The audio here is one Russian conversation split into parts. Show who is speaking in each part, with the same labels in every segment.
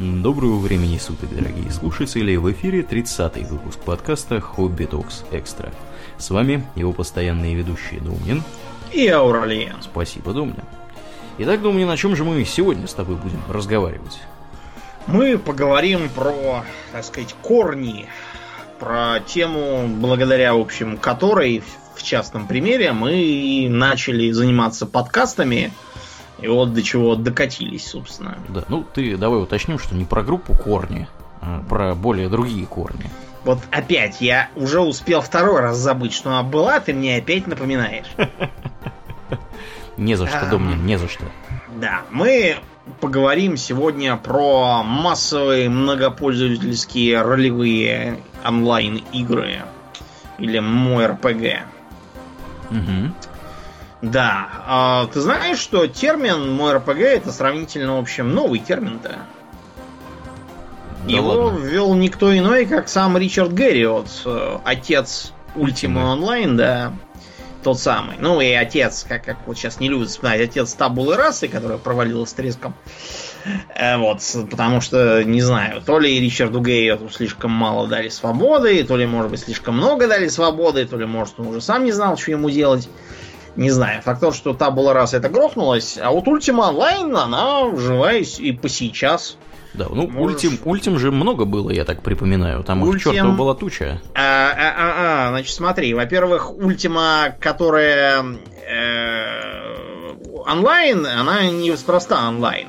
Speaker 1: Доброго времени суток, дорогие слушатели! В эфире 30-й выпуск подкаста Хобби Токс Экстра. С вами его постоянные ведущие Домнин
Speaker 2: и Ауралиен.
Speaker 1: Спасибо, Домнин. Итак, Домнин, о чем же мы сегодня с тобой будем разговаривать?
Speaker 2: Мы поговорим про, так сказать, корни, про тему, благодаря, в общем, которой, в частном примере, мы начали заниматься подкастами – и вот до чего докатились, собственно.
Speaker 1: Да, ну ты давай уточним, что не про группу корни, а про более другие корни.
Speaker 2: Вот опять, я уже успел второй раз забыть, что она была, ты мне опять напоминаешь.
Speaker 1: Не за что, Домнин, не за что.
Speaker 2: Да, мы поговорим сегодня про массовые многопользовательские ролевые онлайн-игры. Или мой РПГ. Угу. Да. А, ты знаешь, что термин мой РПГ это сравнительно, в общем, новый термин-то. Да Его ладно. ввел никто иной, как сам Ричард Герриот, э, отец Ultima Online, да. Тот самый. Ну и отец, как, как вот сейчас не любят вспоминать, отец табулы расы, которая провалилась треском. Э, вот, потому что, не знаю, то ли Ричарду Гейоту слишком мало дали свободы, то ли, может быть, слишком много дали свободы, то ли, может, он уже сам не знал, что ему делать. Не знаю. Факт то, что та была раз это грохнулось, а вот Ultima Online, она жива и по сейчас.
Speaker 1: Да, ну Можешь... Ультим, Ультим же много было, я так припоминаю. Там Ультим... их чертова была туча.
Speaker 2: А, а, а, а, значит, смотри, во-первых, Ультима, которая э, онлайн, она не неспроста онлайн.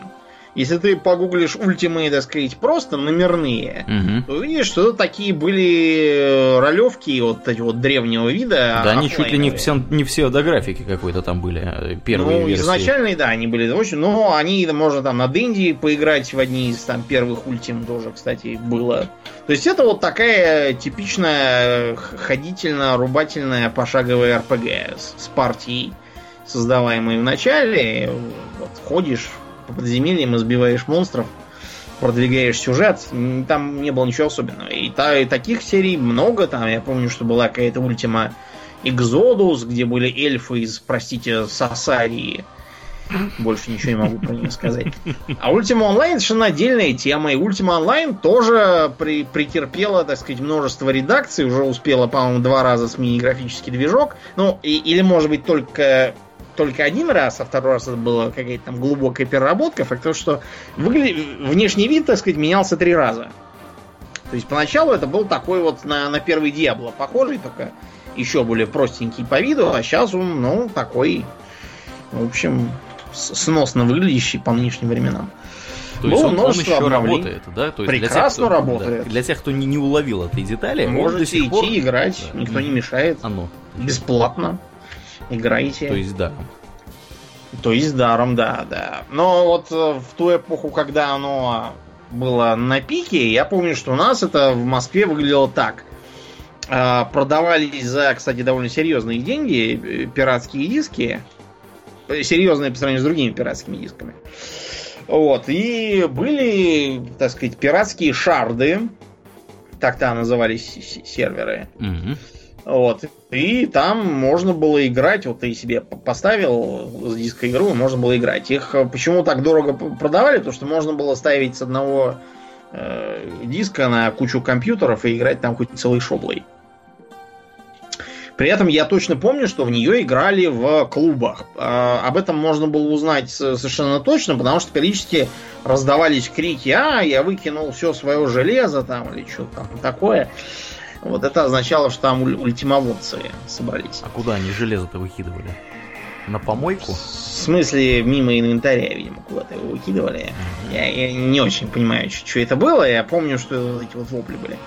Speaker 2: Если ты погуглишь ультимы, так сказать, просто номерные, угу. то увидишь, что это такие были э, ролевки вот эти вот древнего вида.
Speaker 1: Да, они чуть ли не все, не графики какой-то там были, э, первые
Speaker 2: ну, версии. изначально, да, они были очень, но они, можно там на Дэнди поиграть в одни из там первых ультим тоже, кстати, было. То есть это вот такая типичная ходительно-рубательная пошаговая РПГ с, с партией, создаваемой в начале. Вот, ходишь по подземельям, избиваешь монстров, продвигаешь сюжет, там не было ничего особенного. И, та, и таких серий много, там я помню, что была какая-то ультима Экзодус, где были эльфы из, простите, Сасарии. Больше ничего не могу про нее сказать. А Ultima Online совершенно отдельная тема. И Ultima Online тоже при, претерпела, так сказать, множество редакций. Уже успела, по-моему, два раза сменить графический движок. Ну, и, или, может быть, только только один раз, а второй раз это была какая-то там глубокая переработка. Факт то, что выгля... внешний вид, так сказать, менялся три раза. То есть поначалу это был такой вот на, на первый Диабло похожий, только еще более простенький по виду, а сейчас он, ну, такой, в общем, сносно выглядящий по нынешним временам.
Speaker 1: То есть он, он еще работает, да?
Speaker 2: То есть Прекрасно для тех, кто, работает.
Speaker 1: Да, для тех, кто не, не уловил этой детали,
Speaker 2: можете идти пор... играть, да. никто не мешает.
Speaker 1: Оно.
Speaker 2: Бесплатно. Играйте.
Speaker 1: То есть даром.
Speaker 2: То есть даром, да, да. Но вот э, в ту эпоху, когда оно было на пике, я помню, что у нас это в Москве выглядело так. А, продавались за, кстати, довольно серьезные деньги э, пиратские диски. Э, серьезные по сравнению с другими пиратскими дисками. Вот. И были, так сказать, пиратские шарды. Так-то назывались серверы. Угу. Вот. И там можно было играть, вот ты себе поставил с диска игру, можно было играть. Их э, почему так дорого продавали? Потому что можно было ставить с одного э, диска на кучу компьютеров и играть там хоть целый шоблой. При этом я точно помню, что в нее играли в клубах. Э, об этом можно было узнать совершенно точно, потому что периодически раздавались крики, а, я выкинул все свое железо там или что там такое. Вот это означало, что там ультимоводцы собрались.
Speaker 1: А куда они железо-то выкидывали? На помойку?
Speaker 2: В смысле, мимо инвентаря, видимо, куда-то его выкидывали. Я, я не очень понимаю, что это было. Я помню, что эти вот вопли были.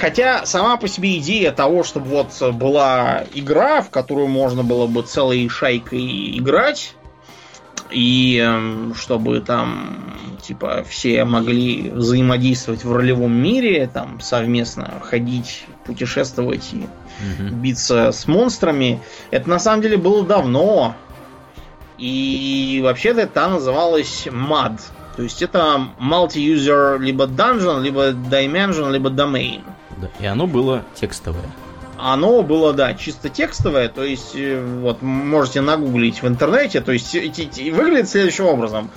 Speaker 2: Хотя сама по себе идея того, чтобы вот была игра, в которую можно было бы целой шайкой играть, и эм, чтобы там типа все могли взаимодействовать в ролевом мире, там совместно ходить, путешествовать и угу. биться с монстрами. Это на самом деле было давно. И вообще-то это называлось MUD. То есть это multi-user либо dungeon, либо dimension, либо domain.
Speaker 1: Да, и оно было текстовое.
Speaker 2: Оно было, да, чисто текстовое, то есть, э, вот, можете нагуглить в интернете, то есть, выглядит следующим образом.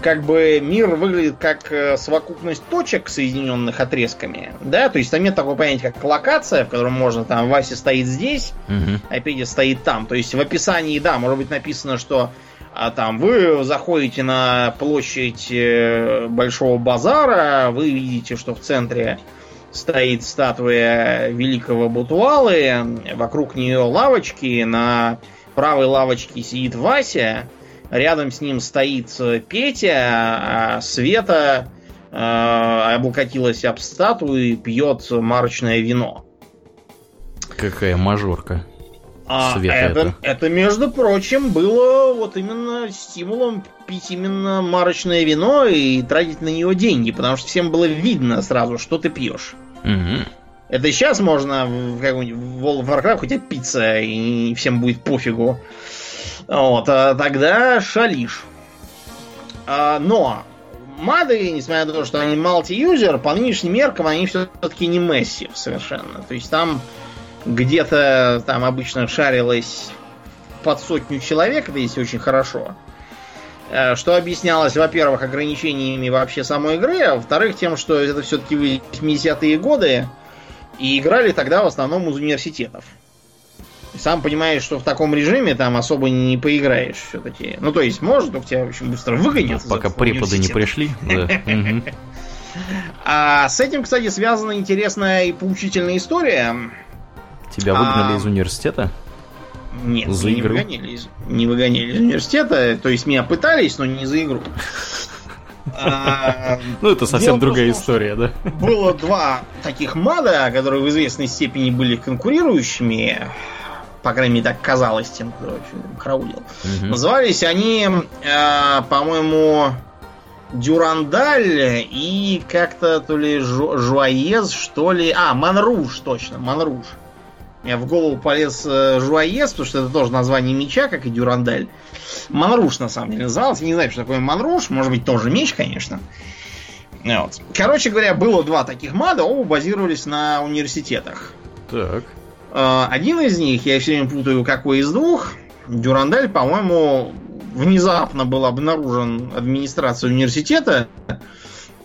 Speaker 2: как бы мир выглядит как э, совокупность точек, соединенных отрезками. Да, то есть там нет такого понятия, как локация, в котором можно там Вася стоит здесь,
Speaker 1: Мгм.
Speaker 2: а Петя стоит там. То есть в описании, да, может быть написано, что а, там вы заходите на площадь э, Большого базара, вы видите, что в центре стоит статуя великого Бутуалы, вокруг нее лавочки, на правой лавочке сидит Вася, рядом с ним стоит Петя, а Света э, облокотилась об статую и пьет марочное вино.
Speaker 1: Какая мажорка.
Speaker 2: А
Speaker 1: Света
Speaker 2: это,
Speaker 1: это.
Speaker 2: это, между прочим, было вот именно стимулом пить именно марочное вино и тратить на него деньги, потому что всем было видно сразу, что ты пьешь.
Speaker 1: Мгм.
Speaker 2: Это сейчас можно в какой-нибудь World of Warcraft хотя пицца, и всем будет пофигу. Вот, а тогда шалишь. А, но мады, несмотря на то, что они multi-user, по нынешним меркам они все-таки не массив совершенно. То есть там где-то там обычно шарилось под сотню человек, это если очень хорошо. Э, Что объяснялось, во-первых, ограничениями вообще самой игры, а во-вторых, тем, что это все-таки 80-е годы, и играли тогда в основном из университетов. Сам понимаешь, что в таком режиме там особо не поиграешь все-таки. Ну, то есть, может, только тебя очень быстро выгонят.
Speaker 1: Пока преподы не пришли.
Speaker 2: А с этим, кстати, связана интересная и поучительная история.
Speaker 1: Тебя выгнали
Speaker 2: А.
Speaker 1: из университета?
Speaker 2: Нет,
Speaker 1: За
Speaker 2: меня не
Speaker 1: игру?
Speaker 2: выгоняли, из, не выгоняли из университета. То есть меня пытались, но не за игру. А,
Speaker 1: Ну, это совсем другая история, да?
Speaker 2: Было два таких мада, которые в известной степени были конкурирующими. По крайней мере, так казалось тем, кто.
Speaker 1: Мгм.
Speaker 2: Назывались они, э, по-моему, Дюрандаль и как-то то ли Жу- Жуаез, что ли. А, Манруш, точно, Манруш. В голову полез э, Жуаез, потому что это тоже название меча, как и Дюрандаль. Манруш, на самом деле, назывался. Не знаю, что такое Манруш. Может быть, тоже меч, конечно. Вот. Короче говоря, было два таких мада, оба базировались на университетах.
Speaker 1: Так.
Speaker 2: Э, Один из них, я все время путаю, какой из двух, Дюрандаль, по-моему, внезапно был обнаружен администрацией университета,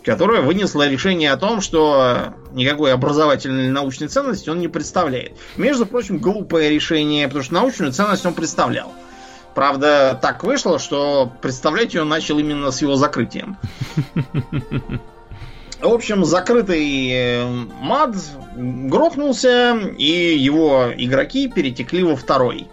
Speaker 2: которая вынесла решение о том, что никакой образовательной или научной ценности он не представляет. Между прочим, глупое решение, потому что научную ценность он представлял. Правда, так вышло, что представлять ее начал именно с его закрытием. В общем, закрытый э, мад грохнулся, и его игроки перетекли во второй.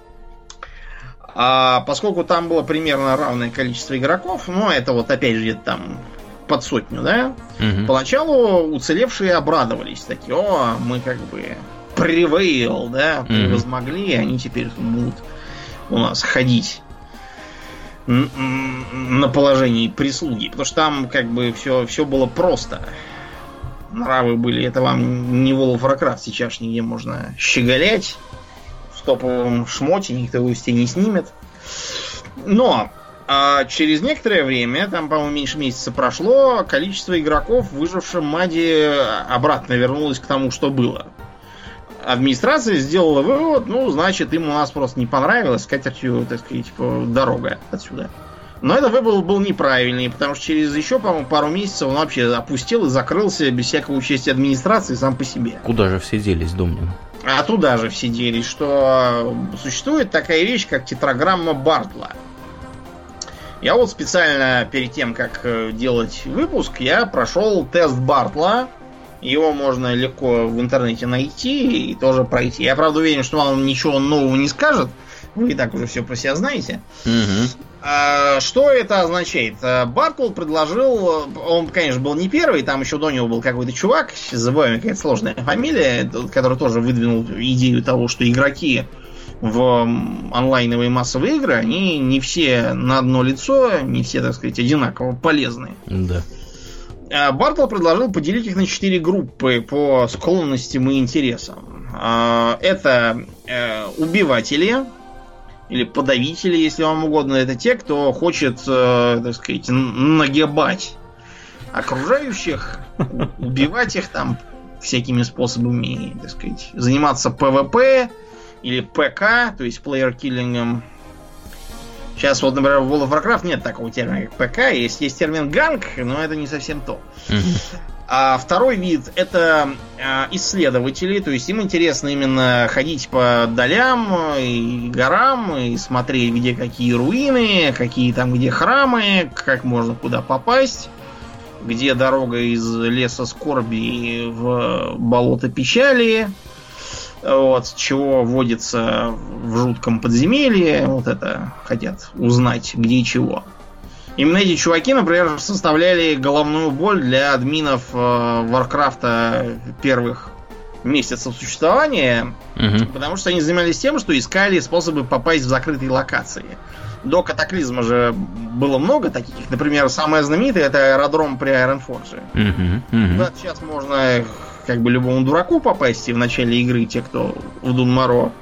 Speaker 2: А поскольку там было примерно равное количество игроков, ну, это вот опять же там под сотню, да,
Speaker 1: Мгм.
Speaker 2: поначалу уцелевшие обрадовались. Такие, о, мы как бы prevail, да, превозмогли, и они теперь будут у нас ходить на положении прислуги. Потому что там как бы все, все было просто. Нравы были, это вам не of Warcraft сейчас, где можно щеголять в топовом шмоте, никто его с не снимет. Но а через некоторое время, там, по-моему, меньше месяца прошло, количество игроков, выживших в Маде, обратно вернулось к тому, что было. Администрация сделала вывод, ну, значит, им у нас просто не понравилось, катертью, так сказать, типа, дорога отсюда. Но это вывод был неправильный, потому что через еще, по-моему, пару месяцев он вообще опустил и закрылся без всякого участия администрации сам по себе.
Speaker 1: Куда же все делись, Домнин?
Speaker 2: А туда же все делись, что существует такая вещь, как тетраграмма Бартла. Я вот специально перед тем, как э, делать выпуск, я прошел тест Бартла. Его можно легко в интернете найти и тоже пройти. Я, правда, уверен, что вам ничего нового не скажет. Вы и так уже все про себя знаете.
Speaker 1: Мгм.
Speaker 2: А, Что это означает? А, Бартл предложил, он, конечно, был не первый, там еще до него был какой-то чувак, забываю, какая-то сложная фамилия, тот, который тоже выдвинул идею того, что игроки в онлайновые массовые игры, они не все на одно лицо, не все, так сказать, одинаково полезны.
Speaker 1: Да.
Speaker 2: А, Бартл предложил поделить их на четыре группы по склонностям и интересам. А, Это э, убиватели, или подавители, если вам угодно. Это те, кто хочет, э, так сказать, нагибать окружающих, убивать их там всякими способами, так сказать, заниматься ПВП или ПК, то есть player killing ом. Сейчас вот, например, в World of Warcraft нет такого термина, как ПК. Есть, есть термин gank, но это не совсем то. А второй вид это а, исследователи, то есть им интересно именно ходить по долам и горам и смотреть, где какие руины, какие там где храмы, как можно куда попасть, где дорога из леса скорби в болото печали, вот, чего водится в жутком подземелье, вот это хотят узнать, где и чего. Именно эти чуваки, например, составляли головную боль для админов э, Варкрафта первых месяцев существования,
Speaker 1: Мгм.
Speaker 2: потому что они занимались тем, что искали способы попасть в закрытые локации. До катаклизма же было много таких. Например, самое знаменитое это аэродром при Айронфорже.
Speaker 1: Мгм. Мгм.
Speaker 2: Да, сейчас можно как бы любому дураку попасть, и в начале игры те, кто в Дунмаро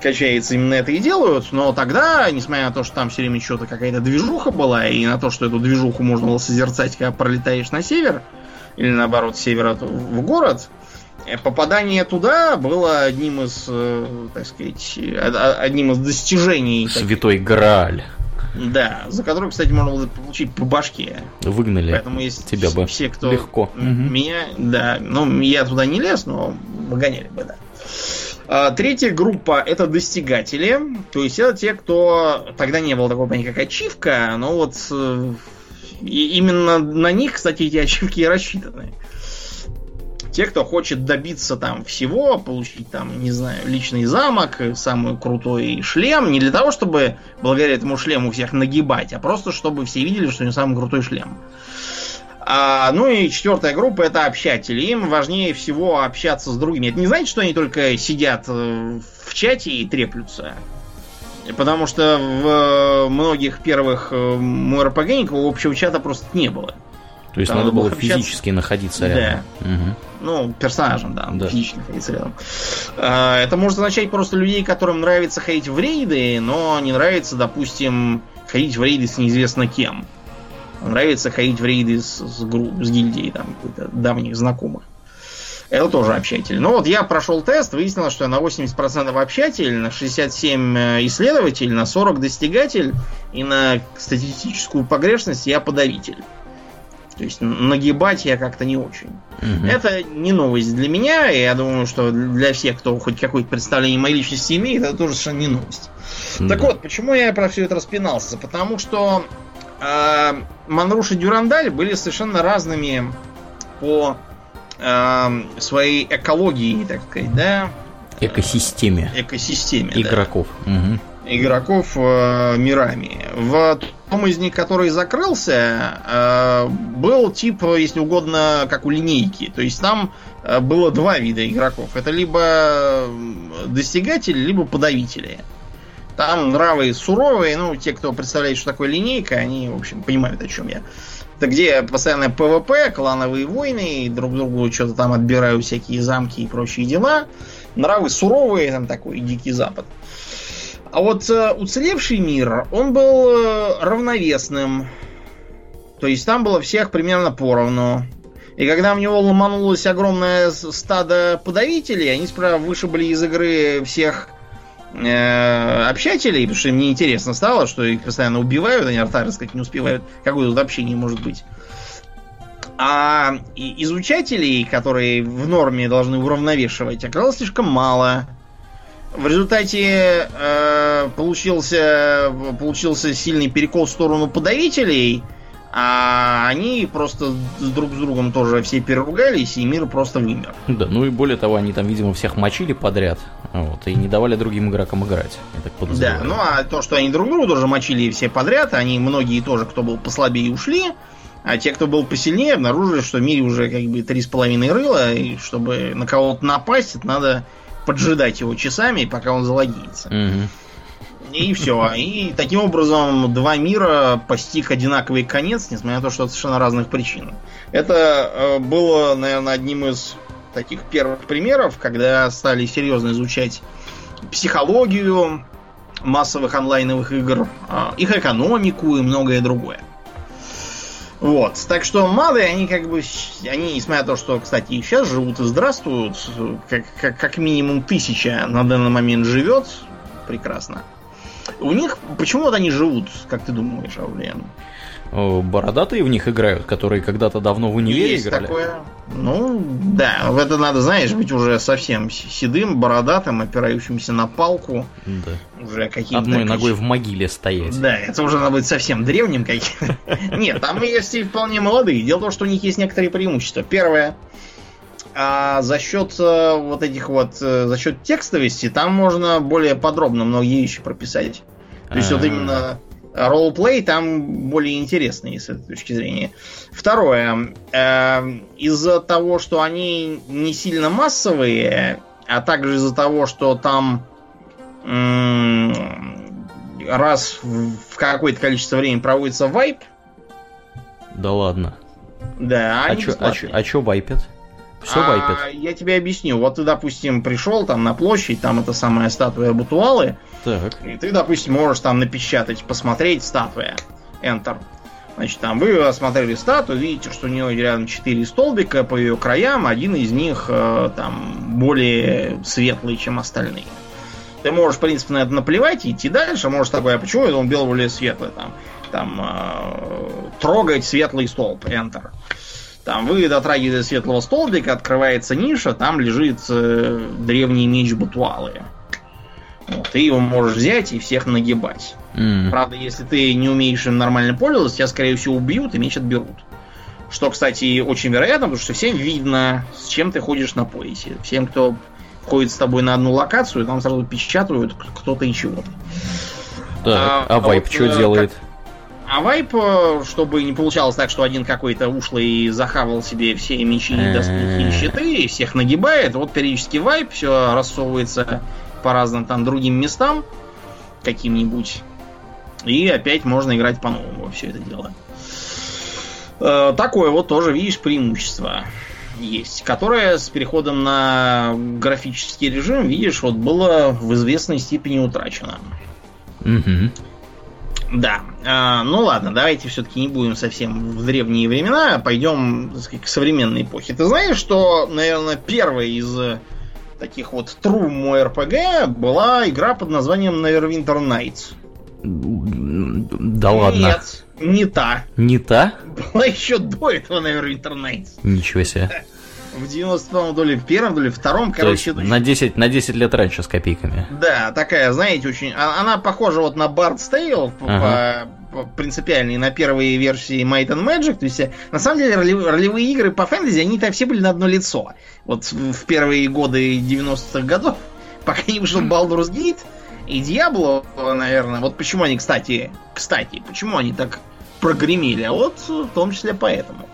Speaker 2: качается, именно это и делают. Но тогда, несмотря на то, что там все время что-то какая-то движуха была, и на то, что эту движуху можно было созерцать, когда пролетаешь на север, или наоборот, с севера в город, э, попадание туда было одним из, э, так сказать, э, од- одним из достижений.
Speaker 1: Святой Грааль.
Speaker 2: Да, за который, кстати, можно было получить по башке.
Speaker 1: Выгнали.
Speaker 2: Поэтому есть
Speaker 1: тебя бы
Speaker 2: все, кто
Speaker 1: легко.
Speaker 2: меня, да, ну я туда не лез, но выгоняли бы, да. А, Третья группа это достигатели, то есть это те, кто тогда не было такого понятия, как ачивка, но вот э, и именно на них, кстати, эти ачивки и рассчитаны. Те, кто хочет добиться там всего, получить там, не знаю, личный замок, самый крутой шлем, не для того, чтобы благодаря этому шлему всех нагибать, а просто чтобы все видели, что у него самый крутой шлем. А, ну и четвертая группа это общатели. Им важнее всего общаться с другими. Это не значит, что они только сидят э, в чате и треплются. Потому что в э, многих первых э, МРПГ общего чата просто не было.
Speaker 1: То есть
Speaker 2: Там
Speaker 1: надо
Speaker 2: надо
Speaker 1: было физически находиться рядом. Мгм.
Speaker 2: Ну, персонажем, да,
Speaker 1: Да.
Speaker 2: физически находиться рядом. А, Это может означать просто людей, которым нравится ходить в рейды, но не нравится, допустим, ходить в рейды с неизвестно кем. Нравится ходить в рейды с, с, гру- с гильдией там, давних знакомых. Это тоже общатель. Но вот я прошел тест, выяснилось, что я на 80% общатель, на 67 исследователь, на 40 достигатель и на статистическую погрешность я подавитель. То есть нагибать я как-то не очень.
Speaker 1: Мгм.
Speaker 2: Это не новость для меня, и я думаю, что для всех, кто хоть какое-то представление о моей личности имеет, это тоже совершенно не новость. Так
Speaker 1: Да.
Speaker 2: вот, почему я про все это распинался? Потому что э, Манруш и Дюрандаль были совершенно разными по э, своей экологии, так сказать, да,
Speaker 1: Экосистеме
Speaker 2: экосистеме. да
Speaker 1: игроков.
Speaker 2: Игроков э, мирами. В том из них, который закрылся, э, был тип, если угодно, как у линейки. То есть там э, было два вида игроков. Это либо достигатели, либо подавители. Там нравы суровые, ну, те, кто представляет, что такое линейка, они, в общем, понимают, о чем я. Это где постоянно ПВП, клановые войны, друг другу что-то там отбирают всякие замки и прочие дела. Нравы суровые, там такой дикий запад. А вот э, уцелевший мир, он был э, равновесным. То есть там было всех примерно поровну. И когда в него ломанулось огромное стадо подавителей, они справа вышибли из игры всех э, общателей, потому что им неинтересно стало, что их постоянно убивают, они рта рассказать не успевают. Какое тут общение может быть? А изучателей, которые в норме должны уравновешивать, оказалось слишком мало. В результате э, получился, получился сильный перекол в сторону подавителей, а они просто с друг с другом тоже все переругались, и мир просто вымер.
Speaker 1: Да, ну и более того, они там, видимо, всех мочили подряд, вот, и не давали другим игрокам играть, я так
Speaker 2: Да,
Speaker 1: подозреваю.
Speaker 2: ну а то, что они друг друга тоже мочили все подряд, они многие тоже, кто был послабее, ушли, а те, кто был посильнее, обнаружили, что в мире уже как бы три с половиной рыла, и чтобы на кого-то напасть, это надо поджидать его часами, пока он залогинится.
Speaker 1: Мгм.
Speaker 2: И все. И таким образом два мира постиг одинаковый конец, несмотря на то, что от совершенно разных причин. Это э, было, наверное, одним из таких первых примеров, когда стали серьезно изучать психологию массовых онлайновых игр, э, их экономику и многое другое. Вот. Так что мады, они как бы, они, несмотря на то, что, кстати, и сейчас живут и здравствуют, как, как, как минимум тысяча на данный момент живет, прекрасно. У них почему вот они живут, как ты думаешь, Аурлиан?
Speaker 1: Бородатые в них играют, которые когда-то давно в универе
Speaker 2: Есть
Speaker 1: играли.
Speaker 2: такое. Ну, да, в это надо, знаешь, быть уже совсем седым, бородатым, опирающимся на палку.
Speaker 1: Да.
Speaker 2: Уже каким-то...
Speaker 1: Одной ногой в могиле стоять.
Speaker 2: Да, это уже надо быть совсем древним каким Нет, там есть и вполне молодые. Дело в том, что у них есть некоторые преимущества. Первое, а за счет э, вот этих вот, э, за счет текстовости, там можно более подробно многие вещи прописать. То есть вот
Speaker 1: А.
Speaker 2: именно ролплей там более интересный с этой точки зрения. Второе. э, из-за того, что они не сильно массовые, а также из-за того, что там м, раз в какое-то количество времени проводится вайп,
Speaker 1: Да ладно.
Speaker 2: да,
Speaker 1: А
Speaker 2: они
Speaker 1: чё, а, чё, а чё вайпят? Все
Speaker 2: А,
Speaker 1: вайпят.
Speaker 2: Я тебе объясню. Вот ты, допустим, пришел там на площадь, там это самая статуя Бутуалы,
Speaker 1: Так.
Speaker 2: и ты, допустим, можешь там напечатать, посмотреть статуя. Enter. Значит, там вы осмотрели статую, видите, что у нее рядом четыре столбика по ее краям, один из них э, там более светлый, чем остальные. Ты можешь, в принципе, на это наплевать и идти дальше. Можешь такой, а почему это он белый более светлый? Там, там э, трогать светлый столб, Enter. Там вы дотрагиваете до светлого столбика, открывается ниша, там лежит э, древний меч Бутуалы. Ты его можешь взять и всех нагибать.
Speaker 1: М.
Speaker 2: Правда, если ты не умеешь им нормально пользоваться, тебя, скорее всего, убьют и меч отберут. Что, кстати, очень вероятно, потому что всем видно, с чем ты ходишь на поясе. Всем, кто ходит с тобой на одну локацию, там сразу печатают кто-то и чего-то.
Speaker 1: Так,
Speaker 2: А,
Speaker 1: а, вайп
Speaker 2: вот,
Speaker 1: что
Speaker 2: э,
Speaker 1: делает?
Speaker 2: А вайп, э, чтобы не получалось так, что один какой-то ушлый захавал себе все мечи, доспехи и щиты, и всех нагибает, вот периодически вайп, все рассовывается по разным там другим местам, каким-нибудь. И опять можно играть по-новому во все это дело. Э, Такое вот тоже, видишь, преимущество есть, которое с переходом на графический режим, видишь, вот было в известной степени утрачено.
Speaker 1: Мгм.
Speaker 2: Да. А, ну ладно, давайте все-таки не будем совсем в древние времена, а пойдем сказать, к современной эпохе. Ты знаешь, что, наверное, первой из э, таких вот true RPG была игра под названием Neverwinter Nights?
Speaker 1: Да ладно.
Speaker 2: Нет, не та.
Speaker 1: Не та?
Speaker 2: Была еще до этого Neverwinter Nights.
Speaker 1: Ничего себе.
Speaker 2: В 90 по-моему, то ли в первом, то ли в втором,
Speaker 1: То есть
Speaker 2: короче,
Speaker 1: на 10, на 10 лет раньше с копейками.
Speaker 2: Да, такая, знаете, очень... а- Она похожа вот на Bard's Tale,
Speaker 1: Ага.
Speaker 2: по- принципиально, и на первые версии Might and Magic. То есть, э, на самом деле, ролевые игры по фэнтези, они там все были на одно лицо. Вот в первые годы 90-х годов, пока не вышел Baldur's Gate и Diablo, наверное. Вот почему они, кстати, кстати, почему они так прогремели? А вот в том числе поэтому.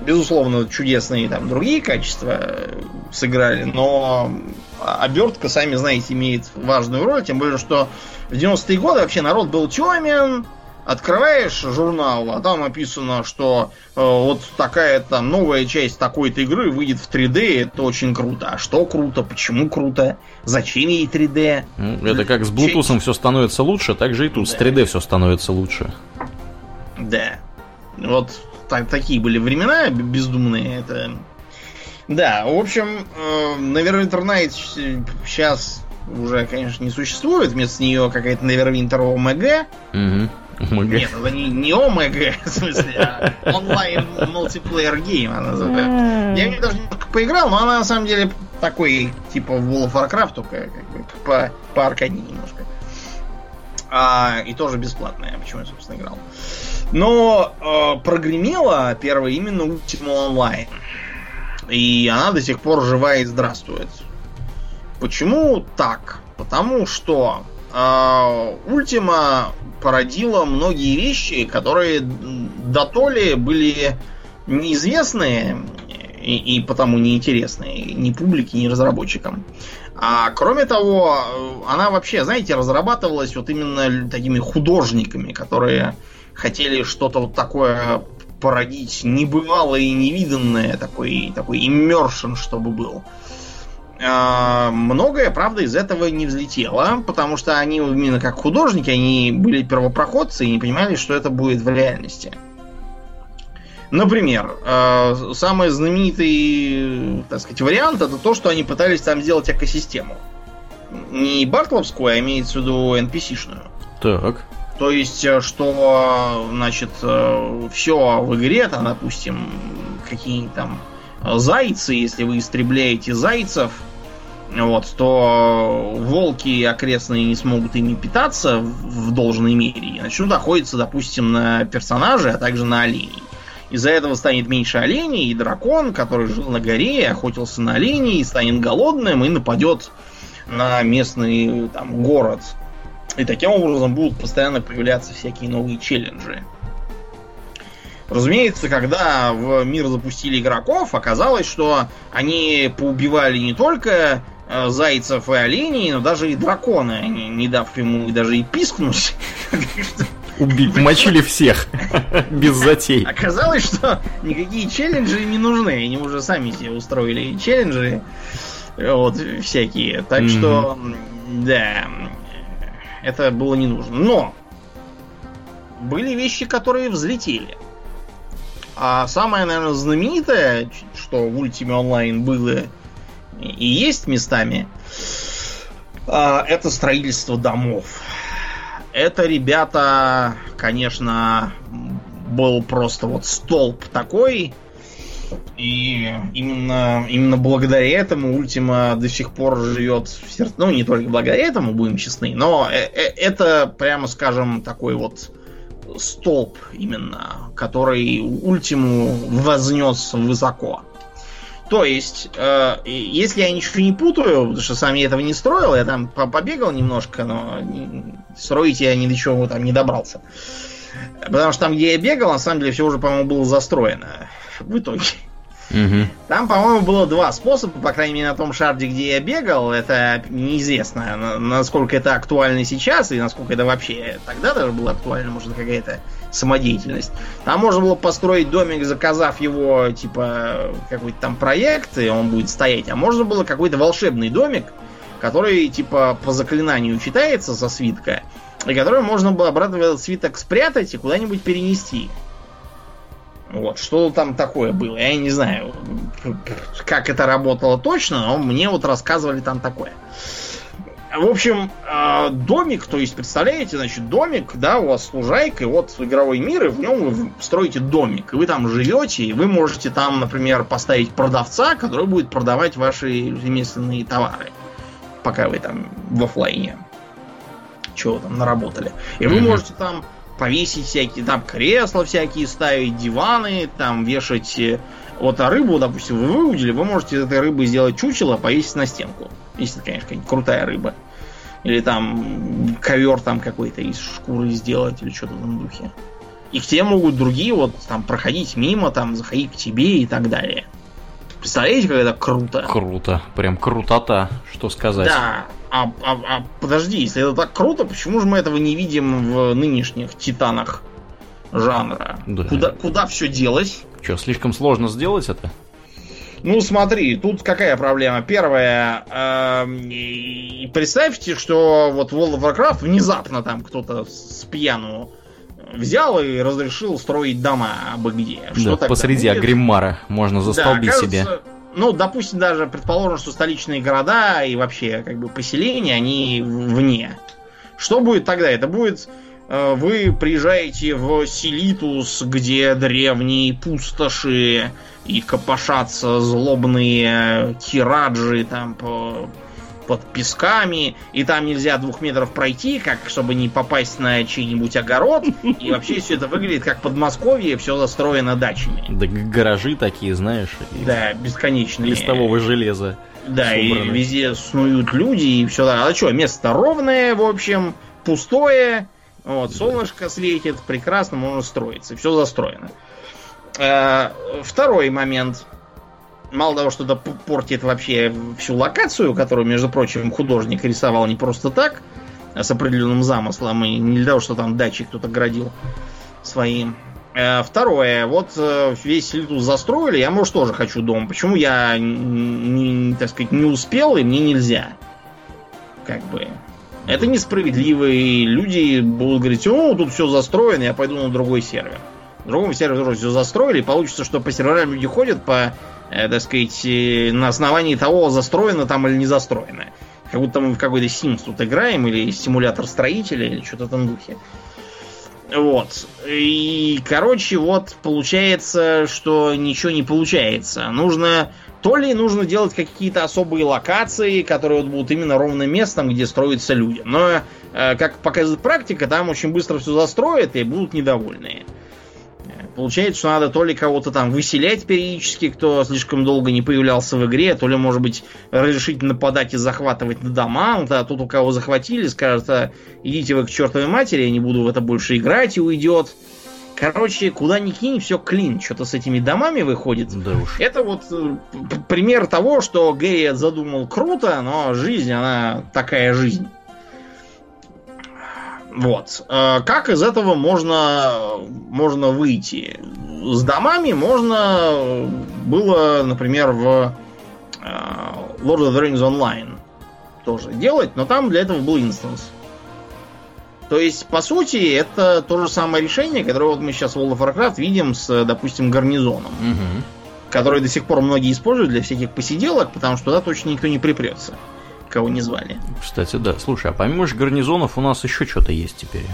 Speaker 2: Безусловно, чудесные там другие качества э, сыграли, но обертка, сами знаете, имеет важную роль, тем более, что в 90-е годы вообще народ был темен, открываешь журнал, а там написано, что э, вот такая там новая часть такой-то игры выйдет в 3D, это очень круто. А что круто? Почему круто? Зачем ей 3D?
Speaker 1: Ну, Это как с Bluetooth все становится лучше, так же и тут с 3D все становится лучше.
Speaker 2: Да. Вот так- такие были времена бездумные. Это... Да, в общем, э, Neverwinter Nights сейчас уже, конечно, не существует. Вместо нее какая-то Neverwinter OMG.
Speaker 1: Мгм. Омега.
Speaker 2: Нет, это не, не OMG, в смысле, а онлайн мультиплеер гейм она называется. Я в нее даже немножко поиграл, но она на самом деле такой, типа World of Warcraft, только как бы по, по аркаде немножко. А, и тоже бесплатная, почему я, собственно, играл. Но э, прогремела первая именно Ultima Online. И она до сих пор жива и здравствует. Почему так? Потому что э, Ultima породила многие вещи, которые до то ли были неизвестные и, и потому неинтересные ни публике, ни разработчикам. А кроме того, она вообще, знаете, разрабатывалась вот именно такими художниками, которые хотели что-то вот такое породить небывалое и невиданное, такой, такой immersion, чтобы был. А, Многое, правда, из этого не взлетело, потому что они именно как художники, они были первопроходцы и не понимали, что это будет в реальности. Например, э, самый знаменитый, так сказать, вариант это то, что они пытались там сделать экосистему. Не батловскую, а имеется в виду NPC-шную.
Speaker 1: Так.
Speaker 2: То есть, э, что, значит, все в игре, там, допустим, какие-нибудь там зайцы, если вы истребляете зайцев, вот, то волки окрестные не смогут ими питаться в должной мере и начнут охотиться, допустим, на персонажей, а также на оленей. Из-за этого станет меньше оленей, и дракон, который жил на горе, охотился на оленей, станет голодным и нападет на местный там, город. И таким образом будут постоянно появляться всякие новые челленджи. Разумеется, когда в мир запустили игроков, оказалось, что они поубивали не только зайцев и оленей, но даже и дракона, не дав ему даже и пискнуть.
Speaker 1: Убить, мочили всех. Без затей.
Speaker 2: Оказалось, что никакие челленджи не нужны. Они уже сами себе устроили челленджи. Вот, всякие. Так что, да, это было не нужно. Но были вещи, которые взлетели. А самое, наверное, знаменитое, что в Ultima Online было и есть местами, а, это строительство домов. Это, ребята, конечно, был просто вот столб такой. И именно, именно благодаря этому Ультима до сих пор живет в сердце. Ну, не только благодаря этому, будем честны, но э, э, это, прямо скажем, такой вот столб именно, который Ультиму вознес высоко. То есть, э, если я ничего не путаю, потому что сам я этого не строил, я там побегал немножко, но строить я ни до чего там не добрался. Потому что там, где я бегал, на самом деле все уже, по-моему, было застроено в итоге. Угу. Там, по-моему, было два способа, по крайней мере, на том шарде, где я бегал. Это неизвестно, насколько это актуально сейчас и насколько это вообще тогда даже было актуально, может, какая-то самодеятельность. Там можно было построить домик, заказав его, типа, какой-то там проект, и он будет стоять. А можно было какой-то волшебный домик, который, типа, по заклинанию читается со свитка, и который можно было обратно в этот свиток спрятать и куда-нибудь перенести. Вот, что там такое было, я не знаю, как это работало точно, но мне вот рассказывали там такое. В общем, а, домик, то есть, представляете, значит, домик, да, у вас лужайка, и вот игровой мир, и в нем вы строите домик, и вы там живете, и вы можете там, например, поставить продавца, который будет продавать ваши ремесленные товары, пока вы там в офлайне чего там наработали. И вы mm-hmm. можете там повесить всякие, там кресла всякие ставить, диваны, там вешать... Э, вот а рыбу, допустим, вы выудили, вы можете из этой рыбы сделать чучело, повесить на стенку. Если, конечно, какая-нибудь крутая рыба. Или там ковер там какой-то из шкуры сделать, или что-то в этом духе. И к тебе могут другие вот там проходить мимо, там заходить к тебе и так далее. Представляете, как это круто?
Speaker 1: Круто. Прям крутота, что сказать.
Speaker 2: Да. А, а, а подожди, если это так круто, почему же мы этого не видим в нынешних титанах жанра? Да. Куда, куда все делось?
Speaker 1: Что, слишком сложно сделать это?
Speaker 2: Ну, смотри, тут какая проблема? Первая, э, представьте, что вот World of Warcraft внезапно там кто-то с пьяну взял и разрешил строить дома абы где.
Speaker 1: Что да, посреди будет? Агриммара можно застолбить да, кажется, себе
Speaker 2: ну, допустим, даже предположим, что столичные города и вообще как бы поселения, они вне. Что будет тогда? Это будет вы приезжаете в Селитус, где древние пустоши и копошатся злобные тираджи там по под песками, и там нельзя двух метров пройти, как чтобы не попасть на чей-нибудь огород. И вообще все это выглядит как Подмосковье, все застроено дачами.
Speaker 1: Да гаражи такие, знаешь.
Speaker 2: Да, бесконечные.
Speaker 1: Листового железа.
Speaker 2: Да, собраны. и везде снуют люди, и все. А что, место ровное, в общем, пустое. Вот, солнышко светит, прекрасно можно строиться. Все застроено. Э, второй момент мало того, что это портит вообще всю локацию, которую, между прочим, художник рисовал не просто так, а с определенным замыслом, и не для того, что там дачи кто-то градил своим. Э, второе, вот э, весь Литус застроили, я, может, тоже хочу дом. Почему я, не, так сказать, не успел, и мне нельзя? Как бы. Это несправедливо, и люди будут говорить, о, тут все застроено, я пойду на другой сервер. Другом сервере тоже все застроили, получится, что по серверам люди ходят по э, так сказать, э, на основании того, застроено там или не застроено. Как будто мы в какой-то Sims тут играем, или симулятор строителя, или что-то этом духе. Вот. И, короче, вот получается, что ничего не получается. Нужно... То ли нужно делать какие-то особые локации, которые вот будут именно ровным местом, где строятся люди. Но, э, как показывает практика, там очень быстро все застроят и будут недовольные. Получается, что надо то ли кого-то там выселять периодически, кто слишком долго не появлялся в игре, то ли, может быть, разрешить нападать и захватывать на дома. Вот, а тут у кого захватили, скажут, а, идите вы к чертовой матери, я не буду в это больше играть, и уйдет. Короче, куда ни кинь, все клин. Что-то с этими домами выходит.
Speaker 1: Да уж.
Speaker 2: Это вот э, пример того, что Гэри задумал круто, но жизнь, она такая жизнь. Вот. Э, как из этого можно, можно выйти? С домами можно было, например, в э, Lord of the Rings Online тоже делать, но там для этого был инстанс. То есть, по сути, это то же самое решение, которое вот мы сейчас в World of Warcraft видим с, допустим, гарнизоном.
Speaker 1: Угу.
Speaker 2: Который до сих пор многие используют для всяких посиделок, потому что туда точно никто не припрется кого не звали.
Speaker 1: Кстати, да. Слушай, а помимо же гарнизонов у нас еще что-то есть теперь.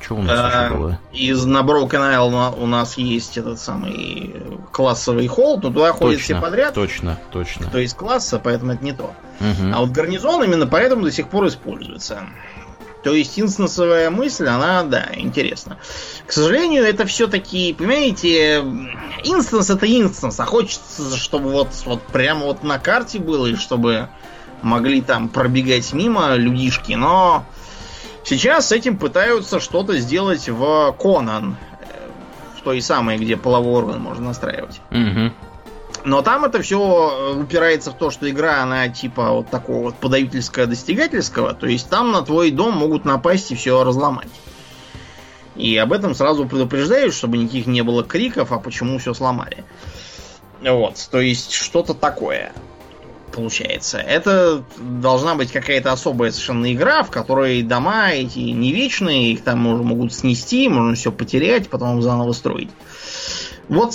Speaker 1: Что у нас
Speaker 2: А,
Speaker 1: еще было?
Speaker 2: Из на Broken Isle у нас есть этот самый классовый холл, но туда ходят все подряд.
Speaker 1: Точно, точно.
Speaker 2: То есть класса, поэтому это не то. А вот гарнизон именно поэтому до сих пор используется. То есть инстансовая мысль, она, да, интересна. К сожалению, это все-таки, понимаете, инстанс это инстанс, а хочется, чтобы вот, вот прямо вот на карте было, и чтобы могли там пробегать мимо людишки, но сейчас с этим пытаются что-то сделать в э, в той самой, где половой орган можно настраивать.
Speaker 1: Мгм.
Speaker 2: Но там это все упирается в то, что игра, она типа вот такого вот подавительско-достигательского. То есть там на твой дом могут напасть и все разломать. И об этом сразу предупреждают, чтобы никаких не было криков, а почему все сломали. Вот, то есть что-то такое получается. Это должна быть какая-то особая совершенно игра, в которой дома эти не вечные, их там можно, могут снести, можно все потерять, потом заново строить. Вот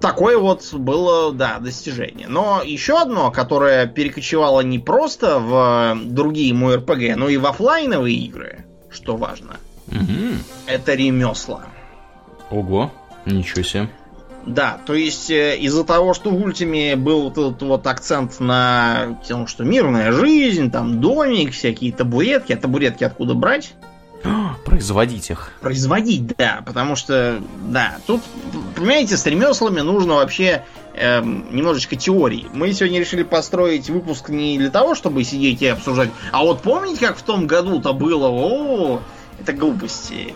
Speaker 2: такое вот было, да, достижение. Но еще одно, которое перекочевало не просто в другие МОРПГ, но и в оффлайновые игры, что важно,
Speaker 1: Мгм.
Speaker 2: это ремесла.
Speaker 1: Ого, ничего себе.
Speaker 2: Да, то есть э, из-за того, что в Ультиме был вот этот вот акцент на том, что мирная жизнь, там домик, всякие табуретки, а табуретки откуда брать?
Speaker 1: Производить их.
Speaker 2: Производить, да, потому что, да, тут, понимаете, с ремеслами нужно вообще эм, немножечко теории. Мы сегодня решили построить выпуск не для того, чтобы сидеть и обсуждать, а вот помните, как в том году-то было? О, это глупости.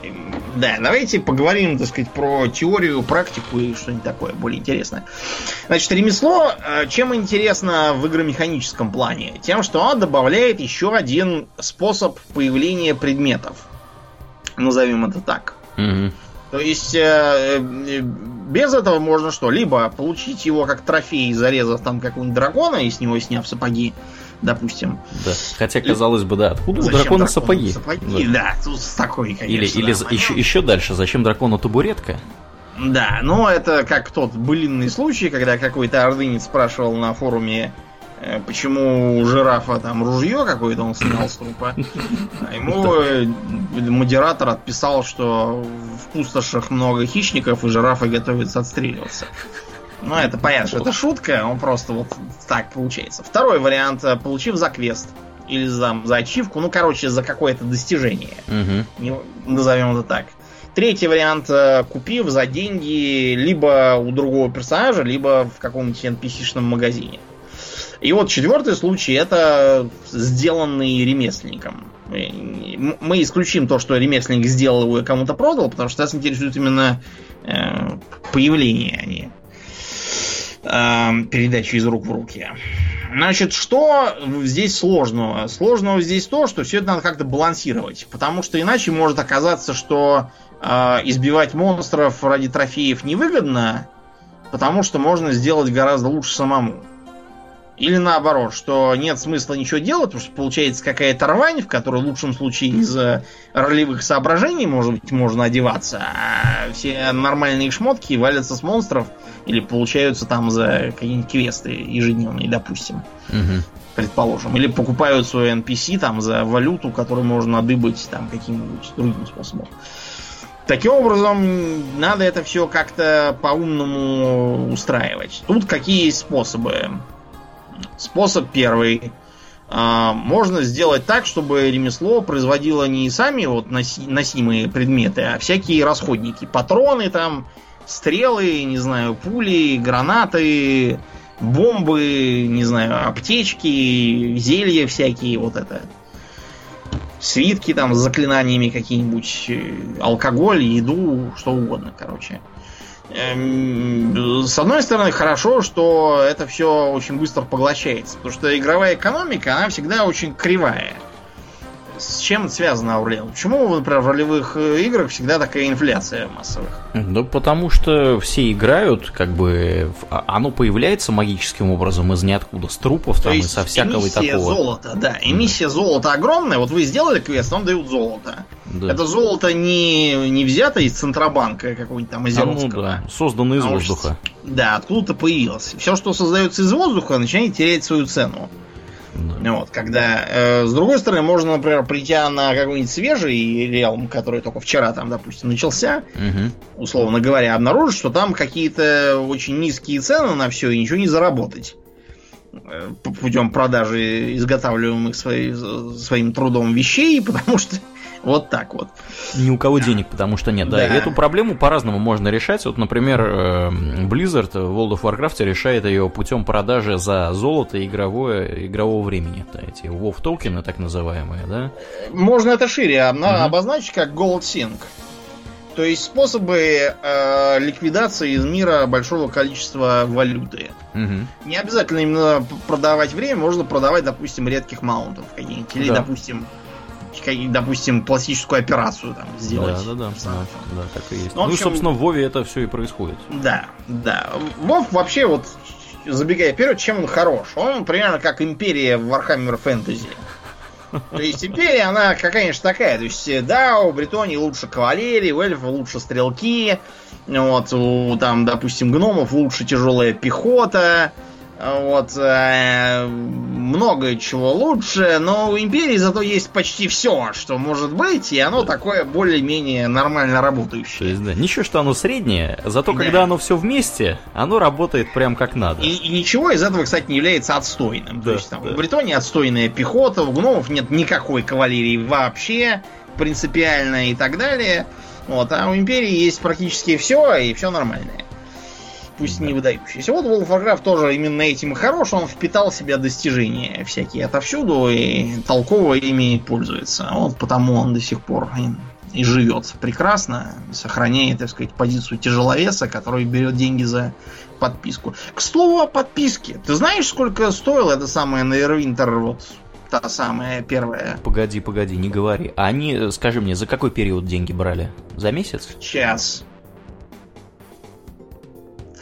Speaker 2: Да, давайте поговорим, так сказать, про теорию, практику и что-нибудь такое более интересное. Значит, ремесло э, чем интересно в игромеханическом плане? Тем, что оно добавляет еще один способ появления предметов. Назовем это так. То есть э, э, без этого можно что? Либо получить его как трофей, зарезав там какого-нибудь дракона и с него сняв сапоги, допустим.
Speaker 1: Да. Хотя, казалось бы, да, откуда у
Speaker 2: Зачем
Speaker 1: дракона
Speaker 2: дракону
Speaker 1: сапоги?
Speaker 2: Сапоги, да, тут такой, конечно.
Speaker 1: Или, или
Speaker 2: да, момент.
Speaker 1: еще, еще дальше, зачем дракону табуретка?
Speaker 2: Да, но это как тот былинный случай, когда какой-то ордынец спрашивал на форуме, э, почему у жирафа там ружье какое-то он снял с трупа. А ему э, модератор отписал, что в пустошах много хищников, и жирафы готовятся отстреливаться. Ну, это понятно, что это шутка, он просто вот так получается. Второй вариант, э, получив за квест или за, за ачивку, ну, короче, за какое-то достижение. Не- назовем это так. Третий вариант, э, купив за деньги либо у другого персонажа, либо в каком-нибудь NPC-шном магазине. И вот четвертый случай это сделанный ремесленником. Мы мы исключим то, что ремесленник сделал его и кому-то продал, потому что нас интересует именно э, появление, а не э, передача из рук в руки. Значит, что здесь сложного? Сложного здесь то, что все это надо как-то балансировать. Потому что иначе может оказаться, что э, избивать монстров ради трофеев невыгодно, потому что можно сделать гораздо лучше самому. Или наоборот, что нет смысла ничего делать, потому что получается какая-то рвань, в которой в лучшем случае из-за ролевых соображений, может быть, можно одеваться, а все нормальные шмотки валятся с монстров или получаются там за какие-нибудь квесты ежедневные, допустим.
Speaker 1: Мгм.
Speaker 2: Предположим. Или покупают свой NPC там за валюту, которую можно добыть там каким-нибудь другим способом. Таким образом, надо это все как-то по-умному устраивать. Тут какие есть способы? Способ первый. А, Можно сделать так, чтобы ремесло производило не сами вот носи- носимые предметы, а всякие расходники. Патроны там, стрелы, не знаю, пули, гранаты, бомбы, не знаю, аптечки, зелья всякие, вот это. Свитки там с заклинаниями какие-нибудь, э, алкоголь, еду, что угодно, короче. Эм, С одной стороны, хорошо, что это все очень быстро поглощается, потому что игровая экономика, она всегда очень кривая. С чем это связано, Аурлен? Почему, например, в ролевых э, играх всегда такая инфляция массовых?
Speaker 1: Да потому что все играют, как бы а- оно появляется магическим образом из ниоткуда, с трупов
Speaker 2: То
Speaker 1: там и со всякого и
Speaker 2: эмиссия
Speaker 1: такого.
Speaker 2: золота, да. Эмиссия золота огромная. Вот вы сделали квест, вам дают золото.
Speaker 1: Да.
Speaker 2: Это золото не, не взято из Центробанка какого-нибудь там
Speaker 1: А, ну
Speaker 2: Озеровского.
Speaker 1: да, создано из
Speaker 2: А
Speaker 1: воздуха.
Speaker 2: Да, откуда-то появилось. Все, что создается из воздуха, начинает терять свою цену.
Speaker 1: Да.
Speaker 2: Вот, когда, э, с другой стороны, можно, например, прийти на какой-нибудь свежий реалм, который только вчера там, допустим, начался,
Speaker 1: Мгм.
Speaker 2: условно говоря, обнаружить, что там какие-то очень низкие цены на все и ничего не заработать э, путем продажи изготавливаемых свои- своим трудом вещей, потому что вот так вот.
Speaker 1: Ни у кого денег, потому что нет. Да,
Speaker 2: Да.
Speaker 1: и эту проблему по-разному можно решать. Вот, например, э, Blizzard в World of Warcraft решает ее путем продажи за золото игровое, игрового времени. Да, эти WoW токены, так называемые, да?
Speaker 2: Можно это шире
Speaker 1: Мгм.
Speaker 2: обозначить как Gold Sync. То есть способы э, ликвидации из мира большого количества валюты.
Speaker 1: Мгм.
Speaker 2: Не обязательно именно продавать время, можно продавать, допустим, редких маунтов каких-нибудь. Или,
Speaker 1: Да.
Speaker 2: допустим, допустим, классическую операцию там сделать.
Speaker 1: Да, да, да, да, да, так и есть.
Speaker 2: Ну,
Speaker 1: Ну,
Speaker 2: общем-
Speaker 1: собственно, в Вове это все и происходит.
Speaker 2: Да, да. Вов вообще вот, забегая вперед, чем он хорош? Он примерно как империя в Warhammer Fantasy. То есть империя, она какая конечно такая. То есть, э, да, у Бретонии лучше кавалерии, у эльфов лучше стрелки. Вот, у, там, допустим, гномов лучше тяжелая пехота. Вот, э, много чего лучше, но у Империи зато есть почти все, что может быть, и оно такое более-менее нормально
Speaker 1: То
Speaker 2: работающее.
Speaker 1: есть, да, ничего, что оно среднее, зато
Speaker 2: Да.
Speaker 1: когда оно все вместе, оно работает прям как надо.
Speaker 2: И, и ничего из этого, кстати, не является отстойным.
Speaker 1: Да,
Speaker 2: То есть там
Speaker 1: да.
Speaker 2: в Бретонии отстойная пехота, у гномов нет никакой кавалерии вообще, принципиально и так далее. Вот, а у Империи есть практически все, и все нормальное. Пусть
Speaker 1: Да.
Speaker 2: не выдающееся. Вот World of Warcraft тоже именно этим и хорош, он впитал в себя достижения всякие отовсюду и толково ими пользуется. Вот потому он до сих пор и, и живет прекрасно, сохраняет, так сказать, позицию тяжеловеса, который берет деньги за подписку. К слову о подписке. Ты знаешь, сколько стоила эта самая Neverwinter, вот та самая первая?
Speaker 1: Погоди, погоди, не говори. А они, э, скажи мне, за какой период деньги брали? За месяц?
Speaker 2: Час.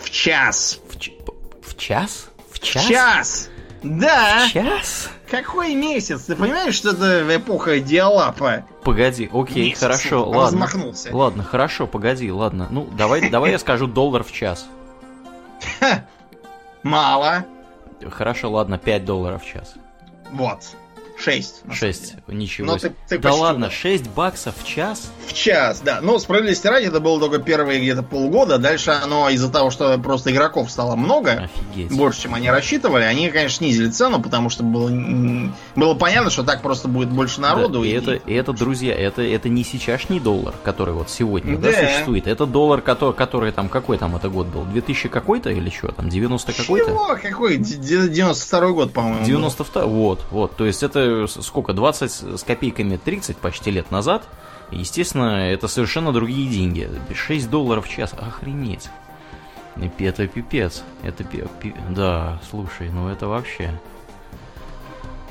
Speaker 2: В час.
Speaker 1: В, ч- п- в час? В
Speaker 2: В
Speaker 1: час?
Speaker 2: час. Да.
Speaker 1: В час?
Speaker 2: Какой месяц? Ты понимаешь, что это эпоха диалапа?
Speaker 1: Погоди, окей,
Speaker 2: Месяц
Speaker 1: хорошо,
Speaker 2: он
Speaker 1: ладно.
Speaker 2: размахнулся.
Speaker 1: Ладно, хорошо, погоди, ладно. Ну, давай, давай я скажу доллар в час.
Speaker 2: Мало.
Speaker 1: Хорошо, ладно, 5 долларов в час.
Speaker 2: Вот. Шесть. на самом
Speaker 1: 6,
Speaker 2: деле.
Speaker 1: ничего
Speaker 2: Ну, ты- ты
Speaker 1: да ладно,
Speaker 2: угадал.
Speaker 1: 6 баксов в час?
Speaker 2: В час, да. Но справедливости ради, это было только первые где-то полгода. Дальше оно из-за того, что просто игроков стало много,
Speaker 1: Офигеть.
Speaker 2: больше, чем они рассчитывали, они, конечно, снизили цену, потому что было, было понятно, что так просто будет больше народу.
Speaker 1: Да, и,
Speaker 2: и-
Speaker 1: это, и это, друзья, это, это не сейчасшний доллар, который вот сегодня да.
Speaker 2: Да.
Speaker 1: существует. Это доллар, который, который там, какой там это год был? 2000 какой-то или что там? 90 какой-то?
Speaker 2: Чего? Какой? Д- д- 92 год, по-моему. был.
Speaker 1: 92 вот, вот, то есть это сколько, 20 с копейками 30 почти лет назад, естественно, это совершенно другие деньги, 6 долларов в час, охренеть. Это пипец, это пи- пи- да, слушай, ну это вообще,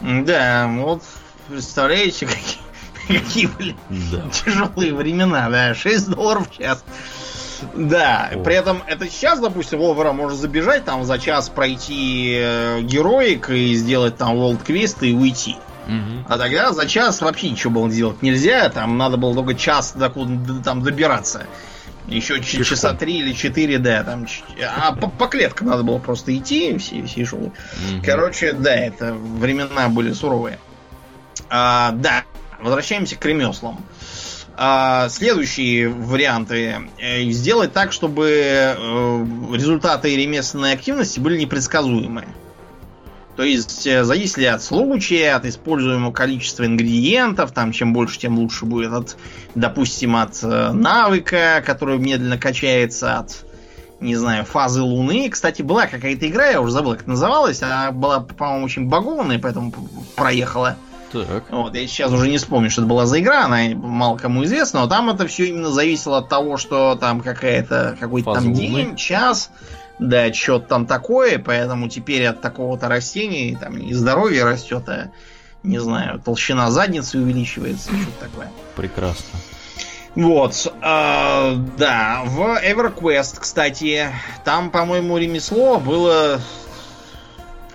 Speaker 2: Да, вот представляете, какие, какие были
Speaker 1: да.
Speaker 2: тяжелые времена, да, 6 долларов в час. Да,
Speaker 1: О.
Speaker 2: при этом это сейчас, допустим, Вовера может забежать, там за час пройти э, героик и сделать там World Quest и уйти. А тогда за час вообще ничего было сделать нельзя, там надо было только час докуда д- там добираться. Еще
Speaker 1: Пешком.
Speaker 2: часа три или четыре, да, там. А по, по клеткам надо было просто идти, все, все шоу.
Speaker 1: Мгм.
Speaker 2: Короче, да, это времена были суровые. А, да, возвращаемся к ремеслам. А, следующие варианты. Э, Сделать так, чтобы э, результаты ремесленной активности были непредсказуемы. То есть э, зависели от случая, от используемого количества ингредиентов, там чем больше, тем лучше будет, от, допустим, от э, навыка, который медленно качается, от, не знаю, фазы Луны. Кстати, была какая-то игра, я уже забыл, как называлась, она была, по-моему, очень багованная, поэтому проехала.
Speaker 1: Так.
Speaker 2: Вот, я сейчас уже не вспомню, что это была за игра, она мало кому известна, но там это все именно зависело от того, что там какая-то какой-то там день, час, да, что-то там такое, поэтому теперь от такого-то растения там не здоровье растет, а не знаю, толщина задницы увеличивается, что-то такое.
Speaker 1: Прекрасно.
Speaker 2: Вот, а, да, в EverQuest, кстати, там, по-моему, ремесло было...